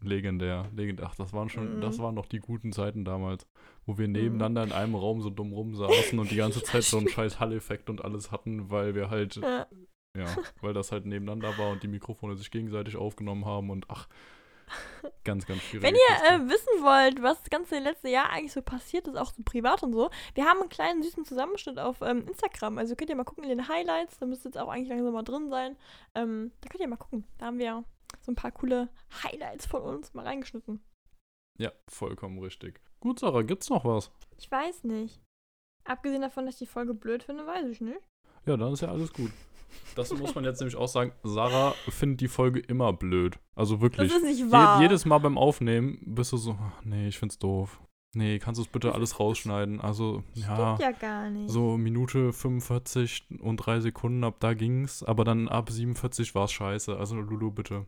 Legendär, legendär. Ach, das waren schon, Mhm. das waren noch die guten Zeiten damals, wo wir nebeneinander in einem Raum so dumm rumsaßen und die ganze Zeit so einen scheiß Hall-Effekt und alles hatten, weil wir halt, Ja. ja, weil das halt nebeneinander war und die Mikrofone sich gegenseitig aufgenommen haben und ach, ganz, ganz schwierig. Wenn ihr äh, wissen wollt, was das ganze letzte Jahr eigentlich so passiert ist, auch so privat und so, wir haben einen kleinen süßen Zusammenschnitt auf ähm, Instagram. Also könnt ihr mal gucken in den Highlights. Da müsste jetzt auch eigentlich langsam mal drin sein. Ähm, da könnt ihr mal gucken. Da haben wir so ein paar coole Highlights von uns mal reingeschnitten. ja, vollkommen richtig. Gut, Sarah, gibt's noch was? Ich weiß nicht. Abgesehen davon, dass ich die Folge blöd finde, weiß ich nicht. Ja, dann ist ja alles gut. Das muss man jetzt nämlich auch sagen. Sarah findet die Folge immer blöd. Also wirklich. Das ist nicht Je wahr. jedes Mal beim Aufnehmen bist du so, "Ach, nee, ich find's doof. Nee, kannst du es bitte alles rausschneiden? Also, ja, Stimmt ja gar nicht. so Minute 45 und 3 Sekunden, ab da ging's, aber dann ab 47 war's scheiße. Also, Lulu, bitte.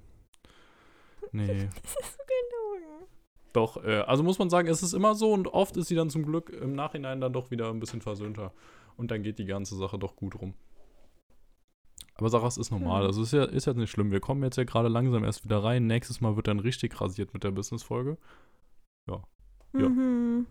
Nee. Das ist so gelogen. Doch, äh, also muss man sagen, es ist immer so und oft ist sie dann zum Glück im Nachhinein dann doch wieder ein bisschen versöhnter. Und dann geht die ganze Sache doch gut rum. Aber Sarah, es ist normal. Hm. Also ist ja, ist ja nicht schlimm. Wir kommen jetzt ja gerade langsam erst wieder rein. Nächstes Mal wird dann richtig rasiert mit der Business-Folge. Ja. Mhm.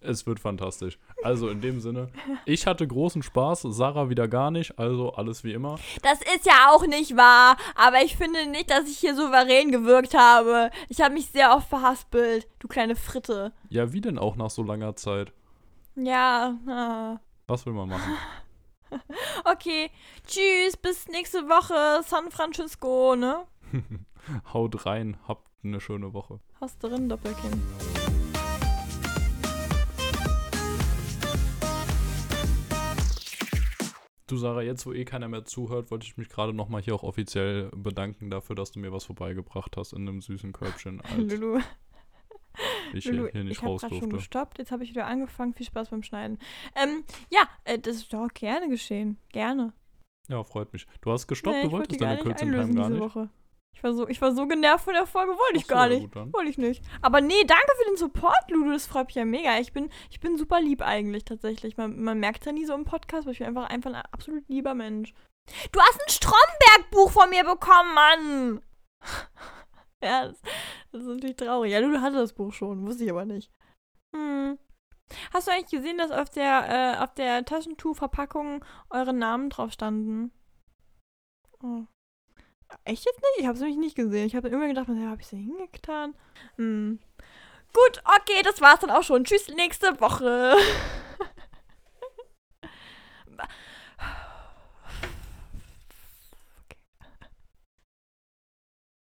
Es wird fantastisch. Also in dem Sinne, ich hatte großen Spaß, Sarah wieder gar nicht, also alles wie immer. Das ist ja auch nicht wahr, aber ich finde nicht, dass ich hier souverän gewirkt habe. Ich habe mich sehr oft verhaspelt, du kleine Fritte. Ja, wie denn auch nach so langer Zeit? Ja, ah. Was will man machen? okay. Tschüss, bis nächste Woche, San Francisco, ne? Haut rein, habt eine schöne Woche. Hast drin, Doppelkinn. Du Sarah, jetzt wo eh keiner mehr zuhört, wollte ich mich gerade nochmal hier auch offiziell bedanken dafür, dass du mir was vorbeigebracht hast in einem süßen Körbchen, Lulu, ich Lulu, hier, nicht ich habe raus gerade schon durfte. gestoppt, jetzt habe ich wieder angefangen. Viel Spaß beim Schneiden. Ähm, ja, äh, das ist doch gerne geschehen. Gerne. Ja, freut mich. Du hast gestoppt, Nee, du ich wollte wolltest deine nicht Kürzen einlösen gar nicht. Woche. Ich war, so, ich war so genervt von der Folge, wollte ich Ach so, gar nicht. Wollte ich nicht. Aber nee, danke für den Support, Ludo. Das freut mich ja mega. Ich bin, ich bin super lieb eigentlich tatsächlich. Man, man merkt ja nie so im Podcast, aber ich bin einfach, einfach ein absolut lieber Mensch. Du hast ein Stromberg-Buch von mir bekommen, Mann! Ja, das, das ist natürlich traurig. Ja, Ludo hatte das Buch schon, wusste ich aber nicht. Hm. Hast du eigentlich gesehen, dass auf der, äh, auf der Taschentuchverpackung eure Namen drauf standen? Oh. Echt jetzt nicht? Ich habe es nämlich nicht gesehen. Ich habe immer gedacht, ja, habe ich sie hingetan? Hm. Gut, okay, das war's dann auch schon. Tschüss, nächste Woche.